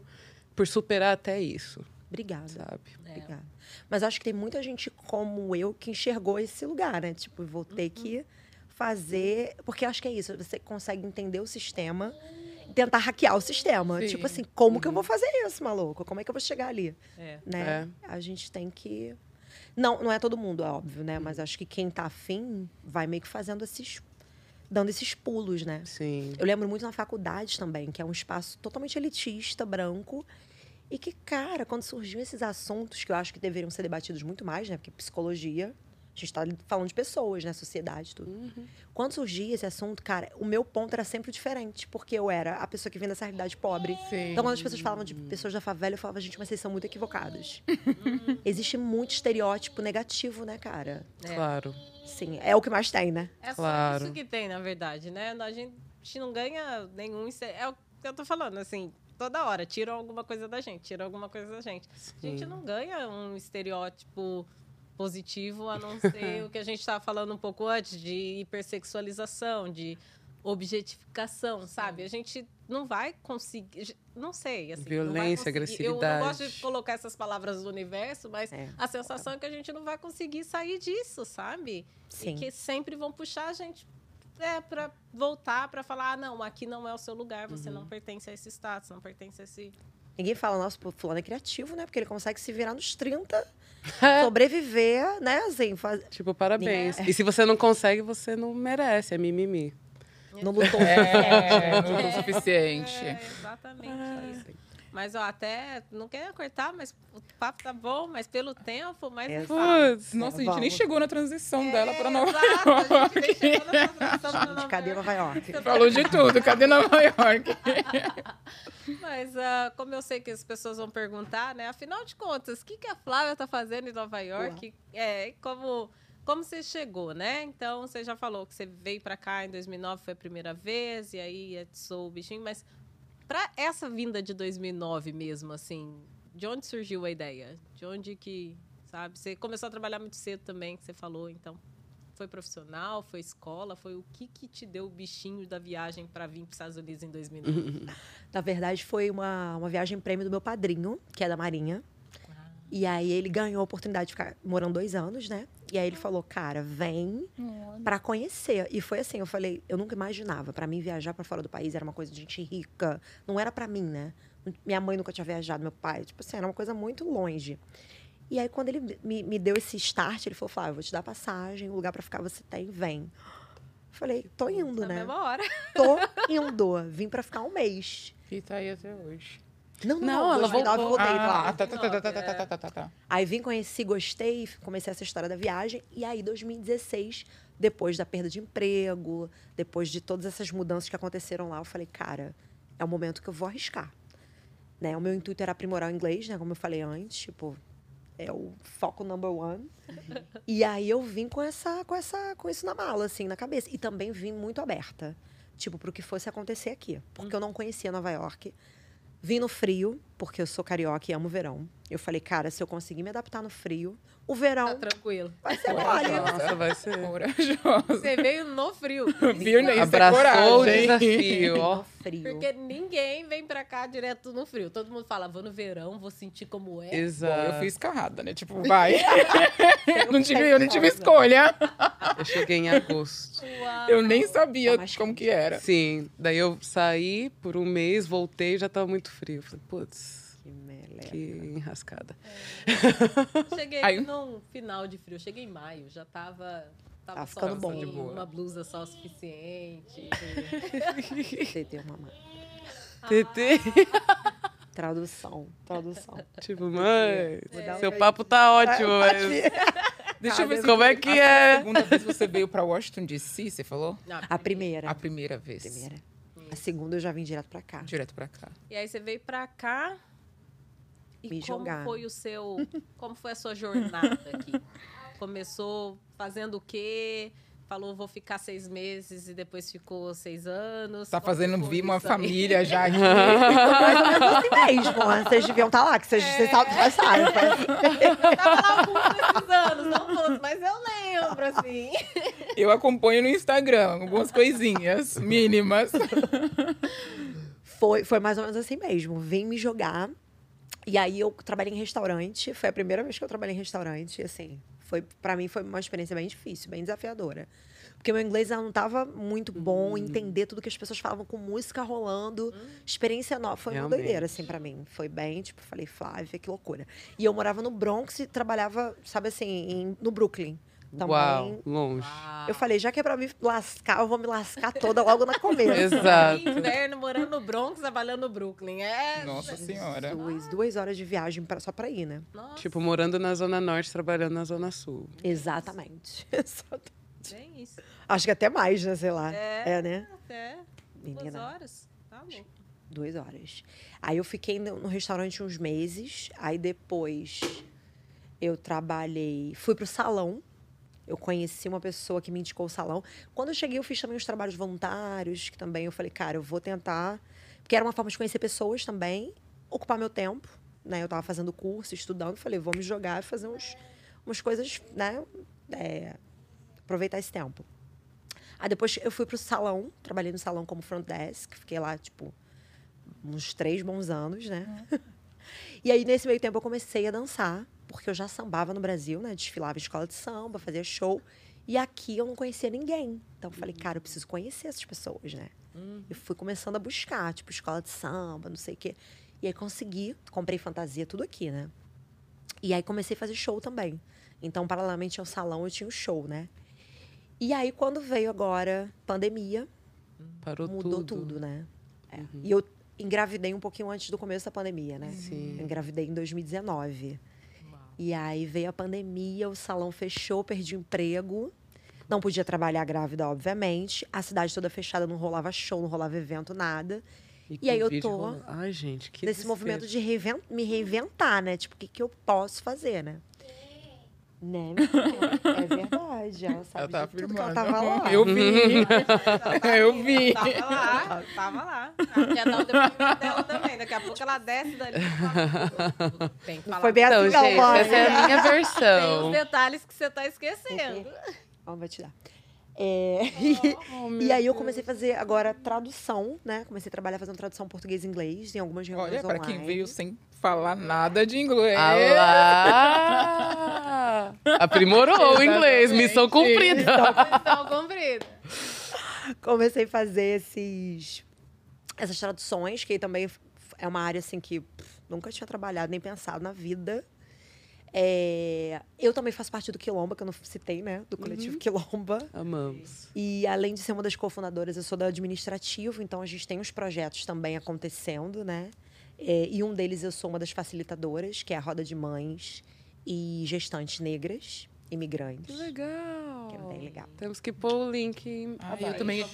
por superar até isso, Obrigada. sabe? Obrigada. Mas acho que tem muita gente como eu que enxergou esse lugar, né? Tipo, vou ter que fazer. Porque acho que é isso. Você consegue entender o sistema e tentar hackear o sistema. Sim. Tipo assim, como que eu vou fazer isso, maluco? Como é que eu vou chegar ali? É. Né? A gente tem que. Não, não é todo mundo, é óbvio, né? Mas acho que quem tá afim vai meio que fazendo esses. Dando esses pulos, né? Sim. Eu lembro muito na faculdade também, que é um espaço totalmente elitista, branco. E que, cara, quando surgiam esses assuntos que eu acho que deveriam ser debatidos muito mais, né? Porque psicologia, a gente está falando de pessoas, né? Sociedade, tudo. Quando surgia esse assunto, cara, o meu ponto era sempre diferente, porque eu era a pessoa que vinha dessa realidade pobre. Sim. Então, quando as pessoas falavam de pessoas da favela, eu falava, gente, mas vocês são muito equivocadas. Existe muito estereótipo negativo, né, cara? É. Claro. Sim, é o que mais tem, né? É só Claro. isso que tem, na verdade, né? A gente, a gente não ganha nenhum. ince- É o que eu tô falando, assim, toda hora. Tiram alguma coisa da gente, tiram alguma coisa da gente. A gente Sim. não ganha um estereótipo positivo, a não ser o que a gente estava falando um pouco antes, de hipersexualização, de objetificação, sabe? A gente não vai conseguir. Não sei. Assim, Violência, conseguir- Eu não gosto de agressividade. colocar essas palavras do universo, mas É. a sensação é que a gente não vai conseguir sair disso, sabe? Sim. E que sempre vão puxar a gente é, para voltar para falar: ah, não, aqui não é o seu lugar, você Uhum. não pertence a esse status, não pertence a esse. Ninguém fala, nossa, pô, fulano é criativo, né? Porque ele consegue se virar nos 30, É. sobreviver, né? Assim, faz... Tipo, parabéns. E se você não consegue, você não merece, é mimimi. não lutou. É, não é o suficiente. É, exatamente isso. Mas, ó, até. Não queria cortar, mas o papo tá bom, mas pelo tempo, mas. Exato. Putz. Nossa, a gente nem Vamos. chegou na transição dela para Nova Exato, a gente nem chegou na transição pra Gente, Nova cadê York. Nova York? Falou de tudo, cadê Nova York? Mas, ah, como eu sei que as pessoas vão perguntar, né? Afinal de contas, o que, que a Flávia tá fazendo em Nova York? É, como, como você chegou, né? Então, você já falou que você veio para cá em 2009, foi a primeira vez, e aí atiçou o bichinho. Mas, para essa vinda de 2009 mesmo, assim, de onde surgiu a ideia? De onde que, sabe? Você começou a trabalhar muito cedo também, que você falou, então... Foi profissional, foi escola, foi o que que te deu o bichinho da viagem para vir para os Estados Unidos em 2009? Na verdade, foi uma, uma viagem prêmio do meu padrinho, que é da Marinha. E aí ele ganhou a oportunidade de ficar morando dois anos, né? E aí ele falou, cara, vem pra conhecer. E foi assim, eu falei, eu nunca imaginava. Pra mim, viajar pra fora do país era uma coisa de gente rica. Não era pra mim, né? Minha mãe nunca tinha viajado, meu pai. Tipo assim, era uma coisa muito longe. E aí, quando ele me, me deu esse start, ele falou: Flávio, vou te dar passagem, lugar para ficar você tá tem, vem. Falei, tô indo, Na né? Mesma hora. Tô indo. Vim para ficar um mês. E tá aí até hoje. Não, não, não, ela 2009 voltou. voltei ah, lá. Tá, tá, tá, tá, tá, tá, tá, tá. Aí vim, conheci, gostei, comecei essa história da viagem. E aí, 2016, depois da perda de emprego, depois de todas essas mudanças que aconteceram lá, eu falei, cara, é o momento que eu vou arriscar. Né? O meu intuito era aprimorar o inglês, né? Como eu falei antes, tipo, é o foco number one. E aí eu vim com essa, com essa, com isso na mala, assim, na cabeça. E também vim muito aberta, tipo, pro que fosse acontecer aqui, porque eu não conhecia Nova York. Vim no frio, porque eu sou carioca e amo verão. Eu falei, cara, se eu conseguir me adaptar no frio, o Tá verão tranquilo. vai ser mole. Nossa, vai ser. Corajosa. Você veio no frio. Viu? Isso é Abraçou o coragem. desafio, ó. Frio. Porque ninguém vem pra cá direto no frio. Todo mundo fala, vou no verão, vou sentir como é. Bom, Exato. eu fui escarrada, né? Tipo, vai. não tive, eu não tive escolha. Eu cheguei em agosto. Uau. Eu nem sabia Tá como que era. Sim, daí eu saí por um mês, voltei e já tava muito frio. Falei, putz, Que enrascada. Cheguei Aí- num final de frio. Cheguei em maio, já tava... Tava Tá ficando bom. boa. Uma blusa só o suficiente. Tem uma ma- TT, tradução, tradução. tipo, mãe, um seu papo tá ótimo, Vai, mas Deixa eu ver se como é que é? A segunda vez você veio pra Washington DC, você falou? Não, A primeira. A primeira vez. primeira. A segunda eu já vim direto pra cá. Direto pra cá. E aí você veio pra cá. E Me como jogaram. foi o seu. Como foi a sua jornada aqui? Começou fazendo o quê? falou vou ficar seis meses e depois ficou seis anos. Tá Como fazendo vir uma aí? família já aqui. Mais ou menos assim mesmo. Vocês deviam estar lá, que vocês, vocês sabem, já sabem. Eu tava lá alguns desses anos, não todos, mas eu lembro, assim. Eu acompanho no Instagram algumas coisinhas mínimas. Foi, foi mais ou menos assim mesmo. Vim me jogar. E aí eu trabalhei em restaurante. Foi a primeira vez que eu trabalhei em restaurante. E assim, foi, pra mim foi uma experiência bem difícil, bem desafiadora. Porque meu inglês não estava muito bom, entender tudo que as pessoas falavam com música rolando. Experiência nova. Foi uma Realmente. doideira, assim, pra mim. Foi bem, tipo, falei, Flávia, que loucura. E eu morava no Bronx e trabalhava, sabe assim, em- no Brooklyn. Também. Uau, longe. Eu falei, já que é pra me lascar, eu vou me lascar toda logo na começo. Exato. Inverno, morando no Bronx, trabalhando no Brooklyn. É. Nossa senhora. Duas, duas horas de viagem pra, só pra ir, né? Nossa, Tipo, morando na Zona Norte, trabalhando na Zona Sul. Exatamente. Exato. bem isso. Acho que até mais, né? Sei lá. É. É, né? Até duas Menina, horas. Tá louco. duas horas. Aí eu fiquei no restaurante uns meses. Aí depois eu trabalhei. Fui pro salão. Eu conheci uma pessoa que me indicou o salão. Quando eu cheguei, eu fiz também os trabalhos voluntários, que também eu falei, cara, eu vou tentar. Porque era uma forma de conhecer pessoas também, ocupar meu tempo. Né? Eu tava fazendo curso, estudando. Falei, vou me jogar e fazer uns, umas coisas, né? É, aproveitar esse tempo. Aí depois eu fui pro salão, trabalhei no salão como front desk, fiquei lá, tipo, uns três bons anos, né? e aí, nesse meio tempo, eu comecei a dançar, porque eu já sambava no Brasil, né? Desfilava em escola de samba, fazia show. E aqui eu não conhecia ninguém. Então eu falei, cara, eu preciso conhecer essas pessoas, né? Eu fui começando a buscar, tipo, escola de samba, não sei o quê. E aí consegui, comprei fantasia, tudo aqui, né? E aí comecei a fazer show também. Então, paralelamente ao salão, eu tinha um show, né? E aí, quando veio agora pandemia, Parou mudou tudo. tudo, né? É. E eu engravidei um pouquinho antes do começo da pandemia, né? Sim. Eu engravidei em 2019. E aí veio a pandemia, o salão fechou, perdi o emprego. Não podia trabalhar grávida, obviamente. A cidade toda fechada, não rolava show, não rolava evento, nada. E aí eu tô rolando. Ai, gente, que Nesse desespero. movimento de reinven- me reinventar, né? Tipo, o que, que eu posso fazer, né? Né? É verdade. Ela sabe Ela tá de tudo ela tava lá. Eu vi. Eu vi. Tava lá, tava lá. Quer dar o depoimento dela também. Daqui a pouco ela desce dali. fala, Tem que falar. Foi bem Então, assim, não, gente, essa é a minha Tem os versão. detalhes que você tá esquecendo. Vamos vai te dar. É, Oh, e, e aí eu comecei a fazer agora tradução, né? Comecei a trabalhar fazendo tradução português e inglês em algumas reuniões Olha, para online. quem veio sem falar nada de inglês. Ah lá! Aprimorou o inglês, missão cumprida. Missão cumprida. Comecei a fazer esses essas traduções, que também é uma área assim que pff, nunca tinha trabalhado nem pensado na vida. É, eu também faço parte do Quilomba, que eu não citei, né? Do coletivo Quilomba. Amamos. E além de ser uma das cofundadoras, eu sou da administrativo, então a gente tem uns projetos também acontecendo, né? É, e um deles eu sou uma das facilitadoras, que é a Roda de Mães e Gestantes Negras, imigrantes. Que legal. Que é bem legal. Temos que pôr o link Ah, eu também, eu,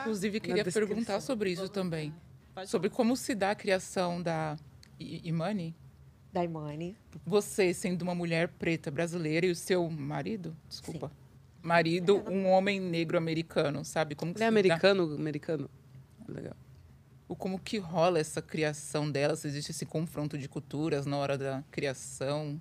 inclusive, queria perguntar sobre isso também. Pode Sobre como se dá a criação da I- Imani. Da Imani. Você, sendo uma mulher preta brasileira e o seu marido, desculpa, marido, um homem negro americano, sabe? Como que Ele é se dá- americano? Americano? Legal. O como que rola essa criação dela, se existe esse confronto de culturas na hora da criação.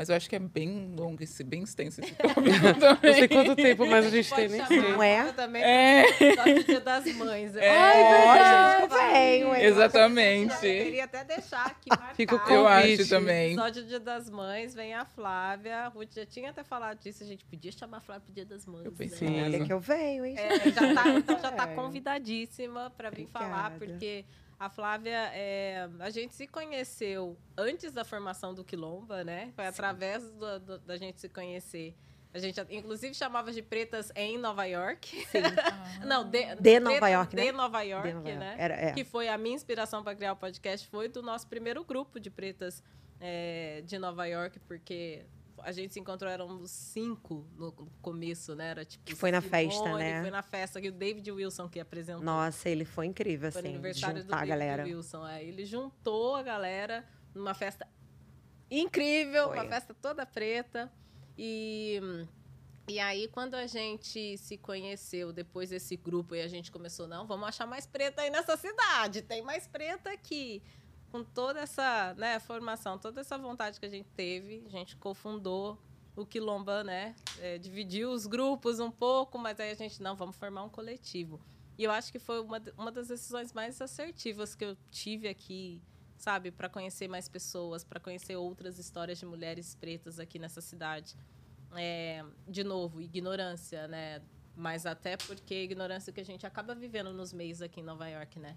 Mas eu acho que é bem longo, esse, bem extenso esse Não também. sei quanto tempo, mas a gente Pode tem, nem sei. Não é? também É. só do Dia das Mães. É. Ai, gente, venho, hein? Exatamente. Eu queria até deixar aqui marcado. Fica o Eu convite. acho também. Episódio Dia das Mães, vem a Flávia. A Ruth já tinha até falado disso, a gente podia chamar a Flávia pro Dia das Mães. Eu pensei Sim. né? Olha que eu venho, hein? É, já tá, então já tá É. convidadíssima para vir falar, Obrigada. porque a Flávia, é, a gente se conheceu antes da formação do Quilomba, né? Foi através do- do- da gente se conhecer. A gente, inclusive, chamava de pretas em Nova York. Sim. Não, de, De Nova York, né? De Nova York, De Nova York. né? Era, é. Que foi a minha inspiração para criar o podcast, foi do nosso primeiro grupo de pretas é, de Nova York, porque a gente se encontrou, éramos cinco no começo, né? Era tipo. Que foi na festa, né? Foi na festa que o David Wilson que apresentou. Nossa, ele foi incrível, Foi assim, aniversário do a David galera. Wilson. É, ele juntou a galera numa festa incrível, Foi. uma festa toda preta. E, E aí, quando a gente se conheceu depois desse grupo e a gente começou, não, vamos achar mais preta aí nessa cidade, tem mais preta aqui. Com toda essa né, formação, toda essa vontade que a gente teve, a gente cofundou o Quilomba, né? É, dividiu os grupos um pouco, mas aí a gente, não, vamos formar um coletivo. E eu acho que foi uma, uma das decisões mais assertivas que eu tive aqui, sabe? Para conhecer mais pessoas, para conhecer outras histórias de mulheres pretas aqui nessa cidade é, de novo, ignorância, né? Mas até porque ignorância que a gente acaba vivendo nos meios aqui em Nova York, né?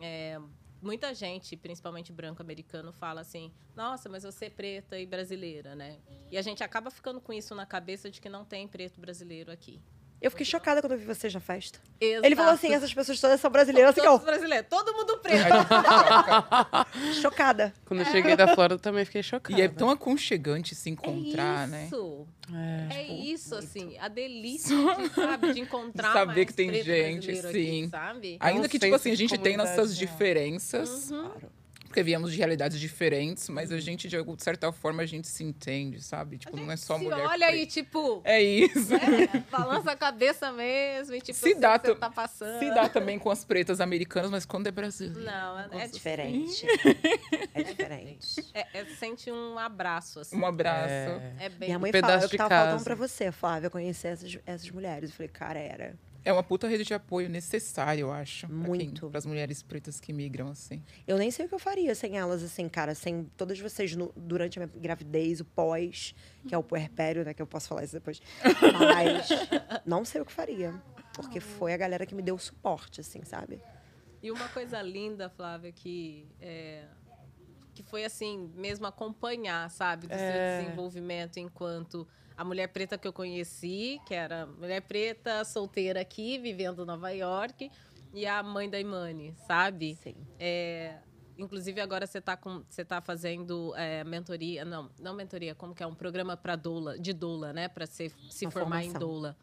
É, muita gente, principalmente branco americano, fala assim: nossa, mas você é preta e brasileira, né? E a gente acaba ficando com isso na cabeça de que não tem preto brasileiro aqui. Eu fiquei chocada quando eu vi vocês na festa. Exato. Ele falou assim: essas pessoas todas são brasileiras. Todos fiquei, brasileiros, todo mundo preto. chocada. Quando eu cheguei da Flórida, eu também fiquei chocada. E é tão aconchegante se encontrar, é né? isso. É. É isso, assim, a delícia de, sabe, de encontrar Saber mais que tem preto gente, sim. aqui, sabe? Ainda que, tipo assim, a de gente tem nossas diferenças, Claro. Porque viemos de realidades diferentes, mas a gente, de alguma certa forma, a gente se entende, sabe? Tipo, não é só Se mulher. olha preta. aí, tipo, É isso. é, balança a cabeça mesmo e tipo, Se assim, dá tá passando. Se dá também com as pretas americanas, mas quando é brasileiro. Não, é, é, É diferente. É diferente. É, é- sente um abraço, assim. Um abraço. É. É bem... Minha mãe pedaço fala, eu de tava casa. faltando pra você, Flávia, conhecer essas, essas mulheres. Eu falei, cara, era. É uma puta rede de apoio necessária, eu acho. Muito. Para as mulheres pretas que migram, assim. Eu nem sei o que eu faria sem elas, assim, cara. Sem todas vocês no- durante a minha gravidez, o pós, que é o puerpério, né? Que eu posso falar isso depois. Mas não sei o que faria. Porque foi a galera que me deu suporte, assim, sabe? E uma coisa linda, Flávia, que é, que foi assim, mesmo acompanhar, sabe, do É. seu desenvolvimento enquanto a mulher preta que eu conheci, que era mulher preta, solteira aqui, vivendo em Nova York, e a mãe da Imani, sabe? Sim. É, inclusive agora você está com você tá fazendo é, mentoria, não, não mentoria, como que é um programa para doula, de doula, né, para se se Uma formar em formação. doula.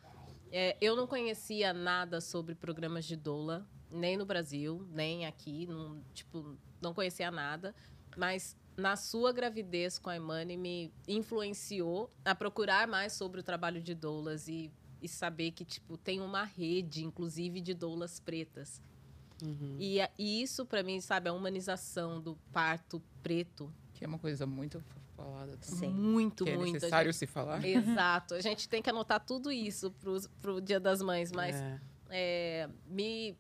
É, eu não conhecia nada sobre programas de doula, nem no Brasil, nem aqui, não, tipo, não conhecia nada, mas na sua gravidez com a Imani me influenciou a procurar mais sobre o trabalho de doulas e, e saber que tipo tem uma rede, inclusive de doulas pretas. Uhum. E, a- e isso, para mim, sabe, a humanização do parto preto. Que é uma coisa muito falada também. Sim. Muito, Que é muito. a necessário gente- se falar. Exato. A gente tem que anotar tudo isso pros, pro Dia das Mães, mas É. é, me,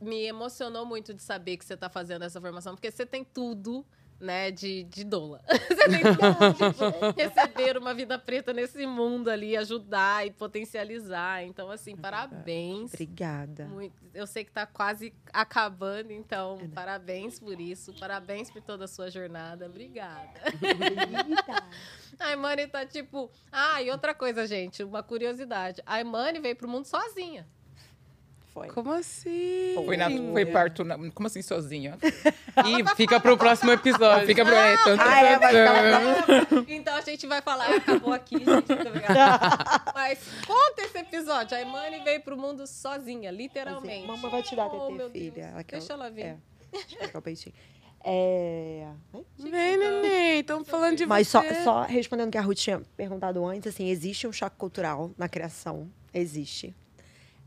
me emocionou muito de saber que você está fazendo essa formação, porque você tem tudo. Né, de, de doula. Você tem tipo, receber uma vida preta nesse mundo ali, ajudar e potencializar. Então, assim, parabéns. Obrigada. Muito. Eu sei que está quase acabando, então parabéns por isso. Parabéns por toda a sua jornada. Obrigada. A Imani tá tipo. Ah, e outra coisa, gente, uma curiosidade. A Imani veio pro mundo sozinha. Foi. Como assim? Foi, na, foi parto. na- como assim, sozinha? E fica pro próximo episódio. Fica pro. É, tanto, Ah, é, vai Então a gente vai falar, acabou aqui, gente. Muito obrigada. Mas conta esse episódio. A Imani veio pro mundo sozinha, literalmente. Mamãe vai te dar, Oh, TT, meu filha. Ela quer- Deixa ela vir. É. Deixa eu pegar o peitinho. É... Vem, neném. Estamos falando de Mas só, você. só respondendo o que a Ruth tinha perguntado antes, assim, existe um choque cultural na criação. Existe.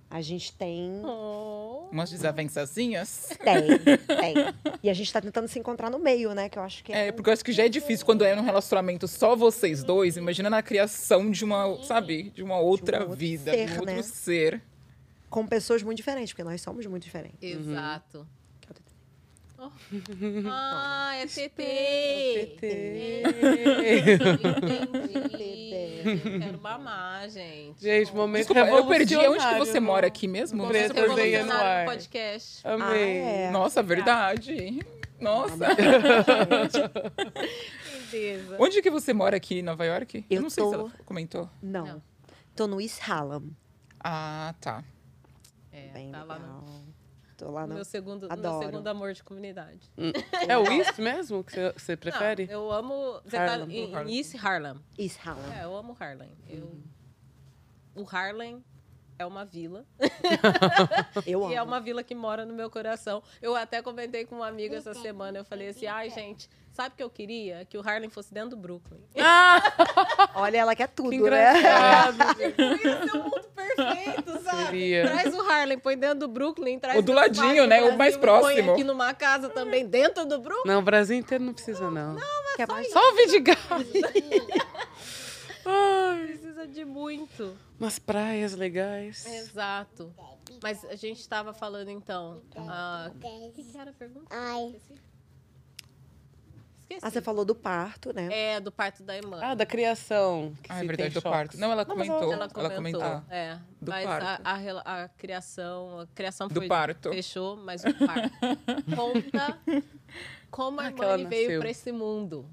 A gente tem. Oh. Umas desavençazinhas. Tem, tem. E a gente tá tentando se encontrar no meio, né? Que eu acho que é. É, porque eu acho que já é difícil quando é num relacionamento só vocês dois. Imagina na criação de uma, sabe, de uma outra outro vida, ser, de um outro né? ser. Com pessoas muito diferentes, porque nós somos muito diferentes. Exato. TT. Oh. Ah, é TT. TT. Entendi. Eu quero mamar, gente. Gente, momento Desculpa, eu perdi. Onde que você mora aqui mesmo? Revolucionário Anuar. no podcast. Amei. Ah, é. Nossa, verdade. Nossa. Lindeza. Onde que você mora aqui em Nova York? Eu não sei se tô- ela comentou. Não. Não. Tô no East Hallam. Ah, tá. É, Bem tá lá legal. no, Tô lá no meu segundo, Adoro. segundo amor de comunidade. É o East mesmo que você- você prefere? Não, eu amo. Você Harlem. tá em, Harlem. em East Harlem. East Hallam. É, eu amo Harlem. Eu, o Harlem é uma vila. Eu amo. E é uma vila que mora no meu coração. Eu até comentei com uma amiga essa semana. Eu falei assim: ai, gente, sabe o que eu queria? Que o Harlem fosse dentro do Brooklyn. Olha, ela quer tudo, Que né? Isso é um mundo perfeito, sabe? Seria. Traz o Harlem, põe dentro do Brooklyn, traz O do ladinho, né? O Brasil mais e próximo. Põe aqui numa casa também, dentro do Brooklyn. Não, o Brasil inteiro não precisa, não. Quer mais? Só o Vidigal. Precisa de muito. umas praias legais. Exato. Mas a gente estava falando então. ah, O que, que era a pergunta? Ai. Esqueci. Ah, você falou do parto, né? É, do parto da irmã. Ah, da criação. que Ah, é verdade, do parto. Não, ela Não, mas comentou. Ela comentou. É, Do mas parto. A, a, a criação, a criação Do foi parto. fechou, mas o parto conta como a Ah, ela mãe veio para esse mundo.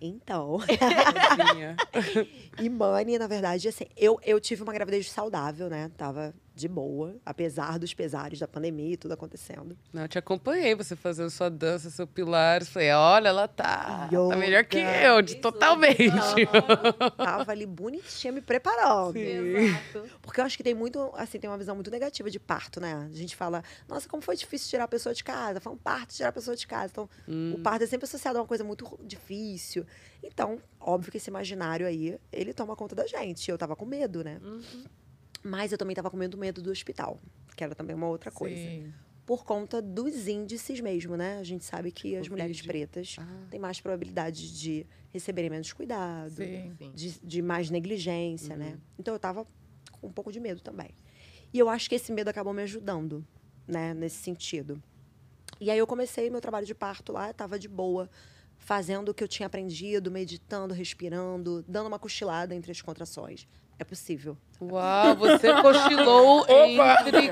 Então, Sozinha. e Mani, na verdade, assim, eu, eu tive uma gravidez saudável, né? Tava de boa, apesar dos pesares da pandemia e tudo acontecendo. Não, eu te acompanhei você fazendo sua dança, seu pilar. Falei, olha, ela tá, tá melhor que eu, de totalmente. Tava ali bonitinha, me preparando. Exato. Porque eu acho que tem muito, assim, tem uma visão muito negativa de parto, né? A gente fala, nossa, como foi difícil tirar a pessoa de casa. Foi um parto tirar a pessoa de casa. Então, o parto é sempre associado a uma coisa muito difícil. Então, óbvio que esse imaginário aí, ele toma conta da gente. Eu tava com medo, né? Mas eu também tava com medo, medo do hospital, que era também uma outra coisa. Sim. Por conta dos índices mesmo, né? A gente sabe que as Covid. mulheres pretas Ah. têm mais probabilidade de receberem menos cuidado, de, de mais negligência, Uhum. né? Então eu tava com um pouco de medo também. E eu acho que esse medo acabou me ajudando, né, nesse sentido. E aí eu comecei meu trabalho de parto lá, tava de boa, fazendo o que eu tinha aprendido, meditando, respirando, dando uma cochilada entre as contrações. É possível. Uau, você cochilou entre...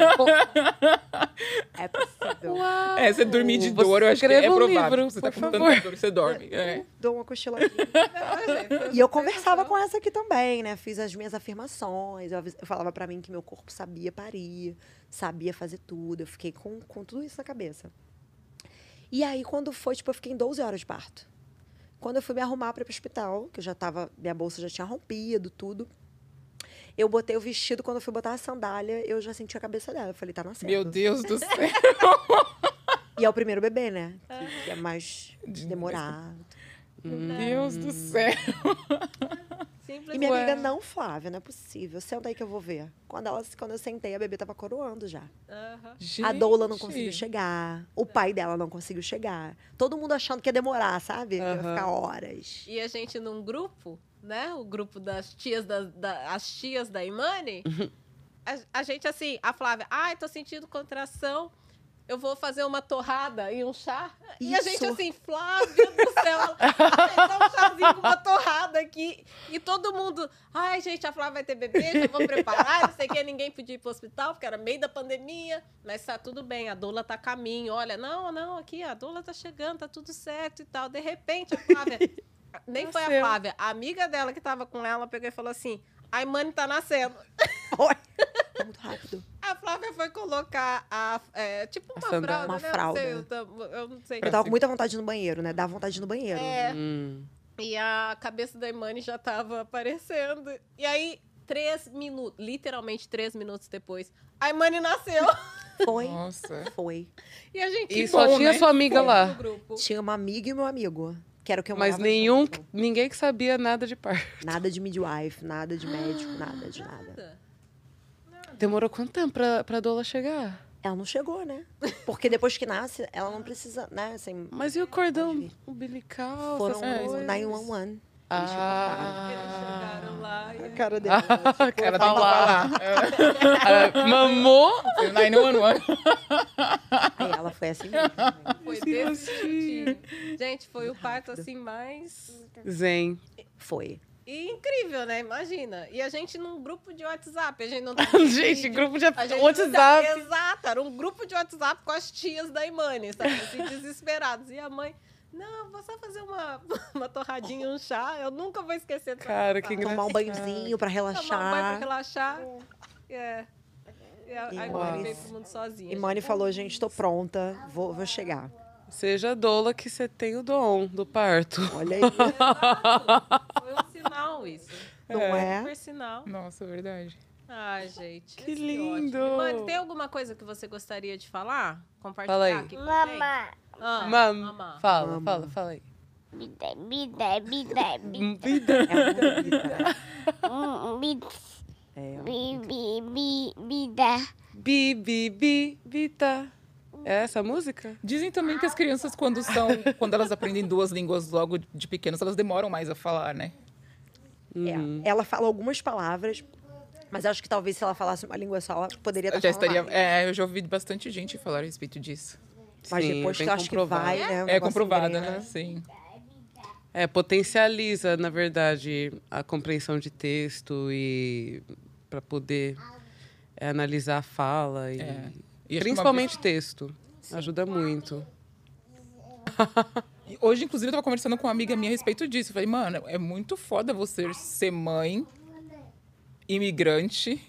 É possível. Uau. É, você dormir de Você dor, eu acho que é escreva um provável. livro, você tá por com favor. tanta dor, você dorme. É. Dou uma cochiladinha. E eu conversava com essa aqui também, né? Fiz as minhas afirmações. Eu, eu falava pra mim que meu corpo sabia parir, sabia fazer tudo. Eu fiquei com, com tudo isso na cabeça. E aí, quando foi, tipo, eu fiquei em 12 horas de parto. Quando eu fui me arrumar para ir pro hospital, que eu já tava, minha bolsa já tinha rompido, tudo. Eu botei o vestido, quando eu fui botar a sandália, eu já senti a cabeça dela. Eu falei, tá nascendo. Meu Deus do céu. E é o primeiro bebê, né? Que, que é mais demorado. Meu Deus do céu. Simples E minha Ué. amiga, não, Flávia, não é possível. Senta aí que eu vou ver. Quando, ela, quando eu sentei, a bebê tava coroando já. A doula não conseguiu chegar. O pai dela não conseguiu chegar. Todo mundo achando que ia demorar, sabe? Que Ia ficar horas. E a gente num grupo, né? O grupo das tias da, da- as tias da Imani. a, a gente assim, a Flávia, ai, tô sentindo contração. Eu vou fazer uma torrada e um chá. E a Isso. gente assim, Flávia do céu, um chazinho com uma torrada aqui. E todo mundo, ai, gente, a Flávia vai ter bebê, já vou preparar, não sei o que, ninguém podia ir pro hospital, porque era meio da pandemia. Mas tá tudo bem, a doula tá a caminho. Olha, não, não, aqui, a doula tá chegando, tá tudo certo e tal. De repente, a Flávia. Nem foi a. Flávia, a amiga dela que tava com ela pegou e falou assim: a Imani tá nascendo. Oi. Foi muito rápido. A Flávia foi colocar a. é, tipo uma fralda. Uma né? fralda. Não sei, eu, eu não sei. Eu tava com muita vontade no banheiro, né? Dá vontade no banheiro. É, Hum. e a cabeça da Imani já tava aparecendo. E aí, três minutos, literalmente três minutos depois, a Imani nasceu. Foi. Nossa. Foi. E a gente E só bom, tinha né? sua amiga no lá. grupo. Tinha uma amiga e meu amigo que era o que eu Mas nenhum, junto. ninguém que sabia nada de parto. Nada de midwife, nada de médico, ah, nada de nada. nada. Demorou quanto tempo pra, pra Dola chegar? Ela não chegou, né? Porque depois que nasce, ela não precisa, né? Assim, Mas e o cordão umbilical? Foram é, 911. Ah, eles chegaram lá e... A cara dele. Ah, a tipo, cara tá lá. Mamou? Nine one. Aí ela foi assim mesmo. Né? Foi desse. Gente, foi o parto assim mais... Zen. Foi. E incrível, né? Imagina. E a gente num grupo de WhatsApp. A gente não Gente, grupo de a gente WhatsApp. Não... Exato, era um grupo de WhatsApp com as tias da Imani, sabe? Assim, desesperados. E a mãe não, vou só fazer uma, uma torradinha, um chá. Eu nunca vou esquecer Cara, que engraçado. Tomar um banhozinho pra Tomar um banho pra relaxar. relaxar. É. E a, E a Imani veio pro mundo sozinha. E Mani falou, gente, tô pronta, vou, vou chegar. Seja doula que você tem o dom do parto. Olha aí, Foi um sinal isso. não é? Super sinal. Nossa, verdade. Ai, gente. Que lindo. Mani, tem alguma coisa que você gostaria de falar? Compartilhar Fala aí. aqui com? Mamá. Ah, Mam, fala, Mama. fala, fala aí. Bida, bida, bida, bida, Vida. É bonita. hum, bida, É. bi, bi, bi, bida. Bi, bi, bi, bita. É essa música? Dizem também que as crianças, quando são, quando elas aprendem duas línguas logo de pequenas, elas demoram mais a falar, né? Uhum. É. Ela fala algumas palavras, mas acho que talvez se ela falasse uma língua só, ela poderia Eu estar já falando estaria. mais. É, eu já ouvi bastante gente falar a respeito disso. Mas Sim, depois que eu acho que vai, né? É comprovado, engrena. né? Sim. É, potencializa, na verdade, a compreensão de texto e para poder é, analisar a fala e É. E que uma principalmente texto. Ajuda muito. Hoje, inclusive, eu tava conversando com uma amiga minha a respeito disso. Eu falei, mano, é muito foda você ser mãe, imigrante,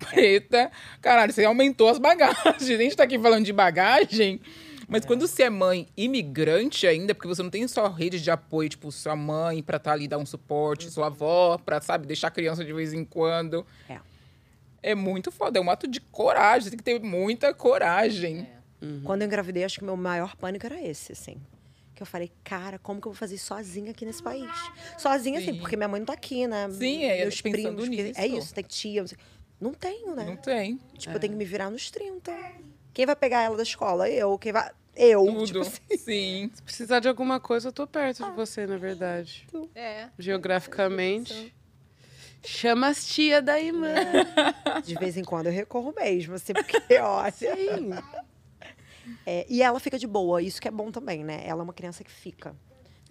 preta. Caralho, você aumentou as bagagens. A gente tá aqui falando de bagagem. Mas quando você é mãe imigrante ainda, porque você não tem só rede de apoio, tipo, sua mãe pra estar ali dar um suporte, sua avó pra, sabe, deixar a criança de vez em quando. É. É muito foda, é um ato de coragem, você tem que ter muita coragem. Quando eu engravidei, acho que meu maior pânico era esse, assim. Que eu falei, cara, como que eu vou fazer sozinha aqui nesse país? Sozinha, assim, Sim. porque minha mãe não tá aqui, né? Sim, é, Meus primos. que- É nisso. isso, tem tia. Não, sei- não tenho, né? Não tem. Tipo, eu tenho que me virar nos 30. Quem vai pegar ela da escola? Eu. Quem vai. Eu. Tudo. Tipo assim. Sim. Se precisar de alguma coisa, eu tô perto de você, na verdade. É. Geograficamente. Chama as tia da irmã. De vez em quando eu recorro mesmo, assim, porque, olha. Sim. É, e ela fica de boa, isso que é bom também, né? Ela é uma criança que fica.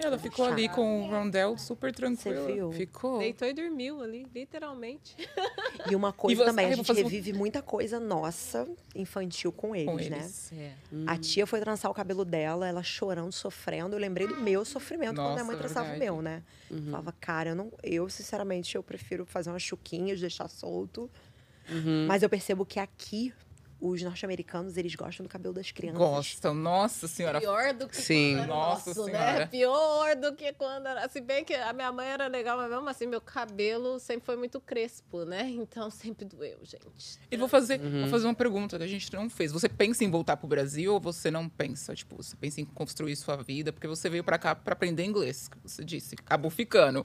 Ela ficou ali com o Rondell super Você tranquila. Ficou. Deitou e dormiu ali, literalmente. E uma coisa você- também, a gente fazer um- revive muita coisa nossa, infantil, com eles, Com né? eles. É. A tia foi trançar o cabelo dela, ela chorando, sofrendo. Eu lembrei do meu sofrimento quando minha Nossa, mãe trançava o verdade. meu, né? Falava, cara, eu, não, eu, sinceramente, eu prefiro fazer umas chuquinhas, deixar solto. Mas eu percebo que aqui, os norte-americanos, eles gostam do cabelo das crianças. Gostam. Nossa senhora. Pior do que Sim. quando era Nossa nosso, Senhora. né? Pior do que quando era. Se bem que a minha mãe era legal, mas mesmo assim, meu cabelo sempre foi muito crespo, né? Então sempre doeu, gente. E vou fazer, vou fazer uma pergunta que a gente não fez. Você pensa em voltar pro Brasil ou você não pensa? Tipo, você pensa em construir sua vida? Porque você veio pra cá pra aprender inglês, que você disse. Acabou ficando.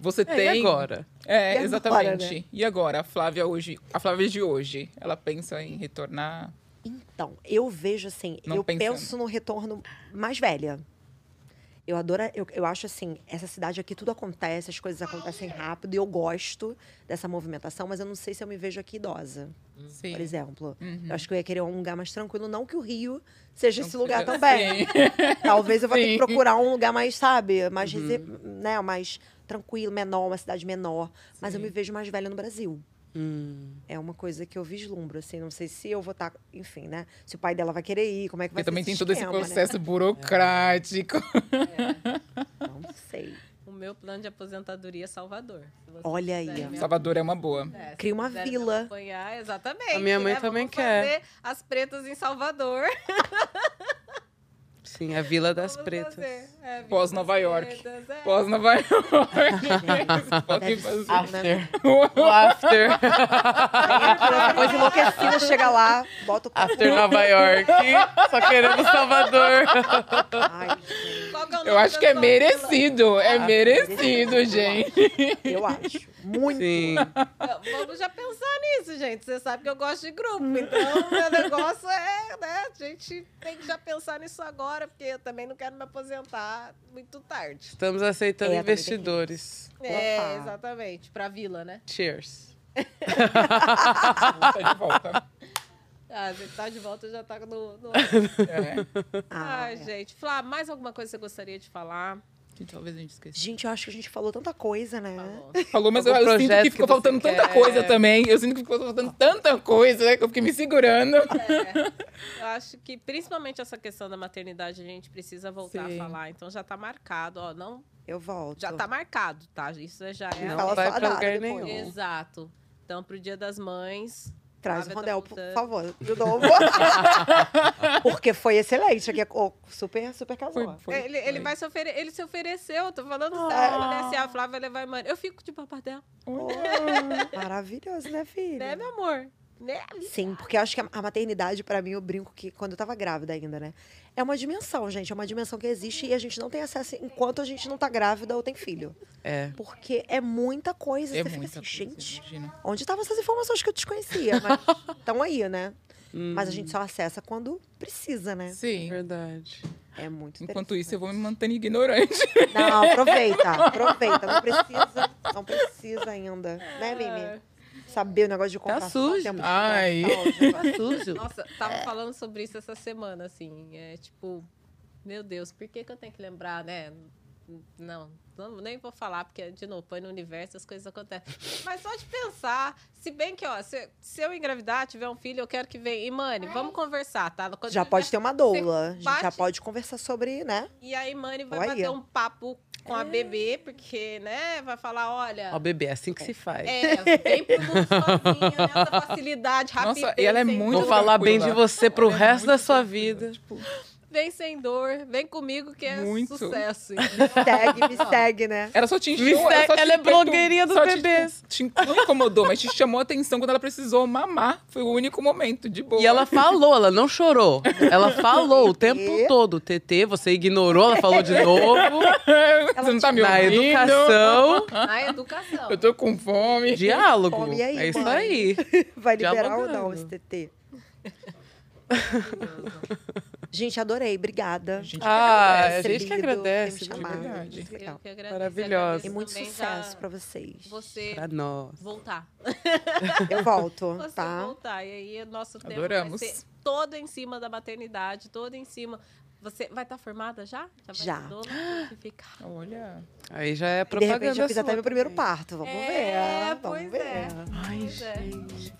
Você É, tem. e agora? É, E agora, exatamente. né? E agora, a Flávia hoje, a Flávia de hoje, ela pensa em retornar. Então, eu vejo assim, Não eu pensando. penso no retorno mais velha. Eu adoro, eu, eu acho assim, essa cidade aqui tudo acontece, as coisas acontecem rápido e eu gosto dessa movimentação, mas eu não sei se eu me vejo aqui idosa, Sim. por exemplo. Uhum. Eu acho que eu ia querer um lugar mais tranquilo, não que o Rio seja esse lugar Sim. também. Talvez eu vou ter que Sim. procurar um lugar mais, sabe, mais, Uhum. né, mais tranquilo, menor, uma cidade menor. Mas eu Sim. me vejo mais velha no Brasil. Hum. É uma coisa que eu vislumbro, assim. Não sei se eu vou estar, enfim, né? Se o pai dela vai querer ir, como é que vai Porque também tem todo esse esquema, né? processo burocrático. Não sei. O meu plano de aposentadoria é Salvador. Olha aí, Salvador é uma boa. É, Cria uma vila. acompanhar, exatamente. A minha mãe né? também Vamos quer. fazer as pretas em Salvador. Sim, a Vila das Vamos Pretas. fazer. É, Vila Pós das Nova York. Pretas, é. Pós Nova York. Deve fazer. ser, né? O after. Depois enlouquecida chega lá, bota o After Nova York. Só queremos Salvador. Ai, Eu acho que é merecido. É Ah, merecido, merecido. gente. eu acho. Muito. Sim. Vamos já pensar nisso, gente. Você sabe que eu gosto de grupo. Então, meu negócio é, né? A gente tem que já pensar nisso agora, porque eu também não quero me aposentar muito tarde. Estamos aceitando É, investidores. É, Opa. exatamente. Pra vila, né? Cheers. Tá de volta. Ah, você tá de volta já tá no. no... É. Ah, Ai, é. gente. Flá, mais alguma coisa que você gostaria de falar? Que talvez a gente esqueça. Gente, eu acho que a gente falou tanta coisa, né? Falou. Falou, mas eu, eu sinto projeto que ficou que faltando tanta quer. coisa também. Eu sinto que ficou faltando tanta coisa que eu fiquei me segurando. Eu acho que principalmente essa questão da maternidade a gente precisa voltar Sim. a falar. Então já tá marcado, ó. Não, Eu volto. já tá marcado, tá? Isso já é. Não Fala vai pra lugar nenhum. Exato. Então, pro Dia das Mães. Traz tá Rondel, por favor, de novo. Porque foi excelente. Aqui, oh, super, super casou. Foi, foi, ele, ele foi. vai se ofere... ele se ofereceu, tô falando Ah. sério, né? Se a Flávia levar mãe. Eu fico de papadel, Oh, maravilhoso, né, filha? né, meu amor? Né? Sim, porque eu acho que a- maternidade, pra mim, eu brinco que quando eu tava grávida ainda, né? É uma dimensão, gente. É uma dimensão que existe e a gente não tem acesso enquanto a gente não tá grávida ou tem filho. É. Porque é muita coisa. É você fica muita assim, coisa, gente, imagina. onde estavam essas informações que eu desconhecia? Mas estão aí, né? Mas a gente só acessa quando precisa, né? Sim. Verdade. É muito Enquanto isso, eu vou me mantendo ignorante. Não, aproveita, aproveita. Não precisa, não precisa ainda. Né, Mimi? Saber o negócio de contração. sujo. tempo de Ai. contração, Tá sujo. Nossa, tava falando sobre isso essa semana, assim. É tipo, meu Deus, por que, que eu tenho que lembrar, né? Não, não, nem vou falar, porque, de novo, põe no universo, as coisas acontecem. Mas só de pensar, se bem que, ó, se, se eu engravidar, tiver um filho, eu quero que venha. E, Mani, vamos conversar, tá? Quando Já tiver- pode ter uma doula. A gente já bate- pode conversar sobre, né? E aí, Mani vai Olha. bater um papo com É. a bebê, porque, né, vai falar, olha... Ó, bebê, é assim que se faz. É, vem pro mundo sozinha, nessa facilidade, rapidez. Nossa, e ela é muito Vou falar bem de você pro Ela é resto da sua vida. tipo, Vem sem dor, vem comigo que é Muito. sucesso. Segue, me segue, né? Ela só te Me encheu. só te ela é blogueirinha dos só te- bebês. Te, não incomodou, mas te chamou a atenção quando ela precisou mamar. Foi o único momento, de boa. E ela falou, ela não chorou. Ela falou o tempo TT. todo. TT, você ignorou, ela falou de novo. Você não tá me Na ouvindo? educação, Na educação. Eu tô com fome. diálogo. Come aí, é isso mãe. aí. Vai liberar ou não Dialogando. esse TT? Gente, adorei. Obrigada. Gente, Ah, a gente que agradece. ter me de verdade. Eu agradeço. Maravilhosa. E muito sucesso pra vocês. Você Pra nós. voltar. Eu volto, Você tá? voltar. E aí, o nosso tempo Adoramos. vai ser todo em cima da maternidade, todo em cima... Você vai estar formada já? Já. Vai Já. certificada. Olha. Aí já é E de propaganda repente eu fiz até meu primeiro parto. Vamos É, ver. Vamos pois ver. é. Ai, Pois é. gente.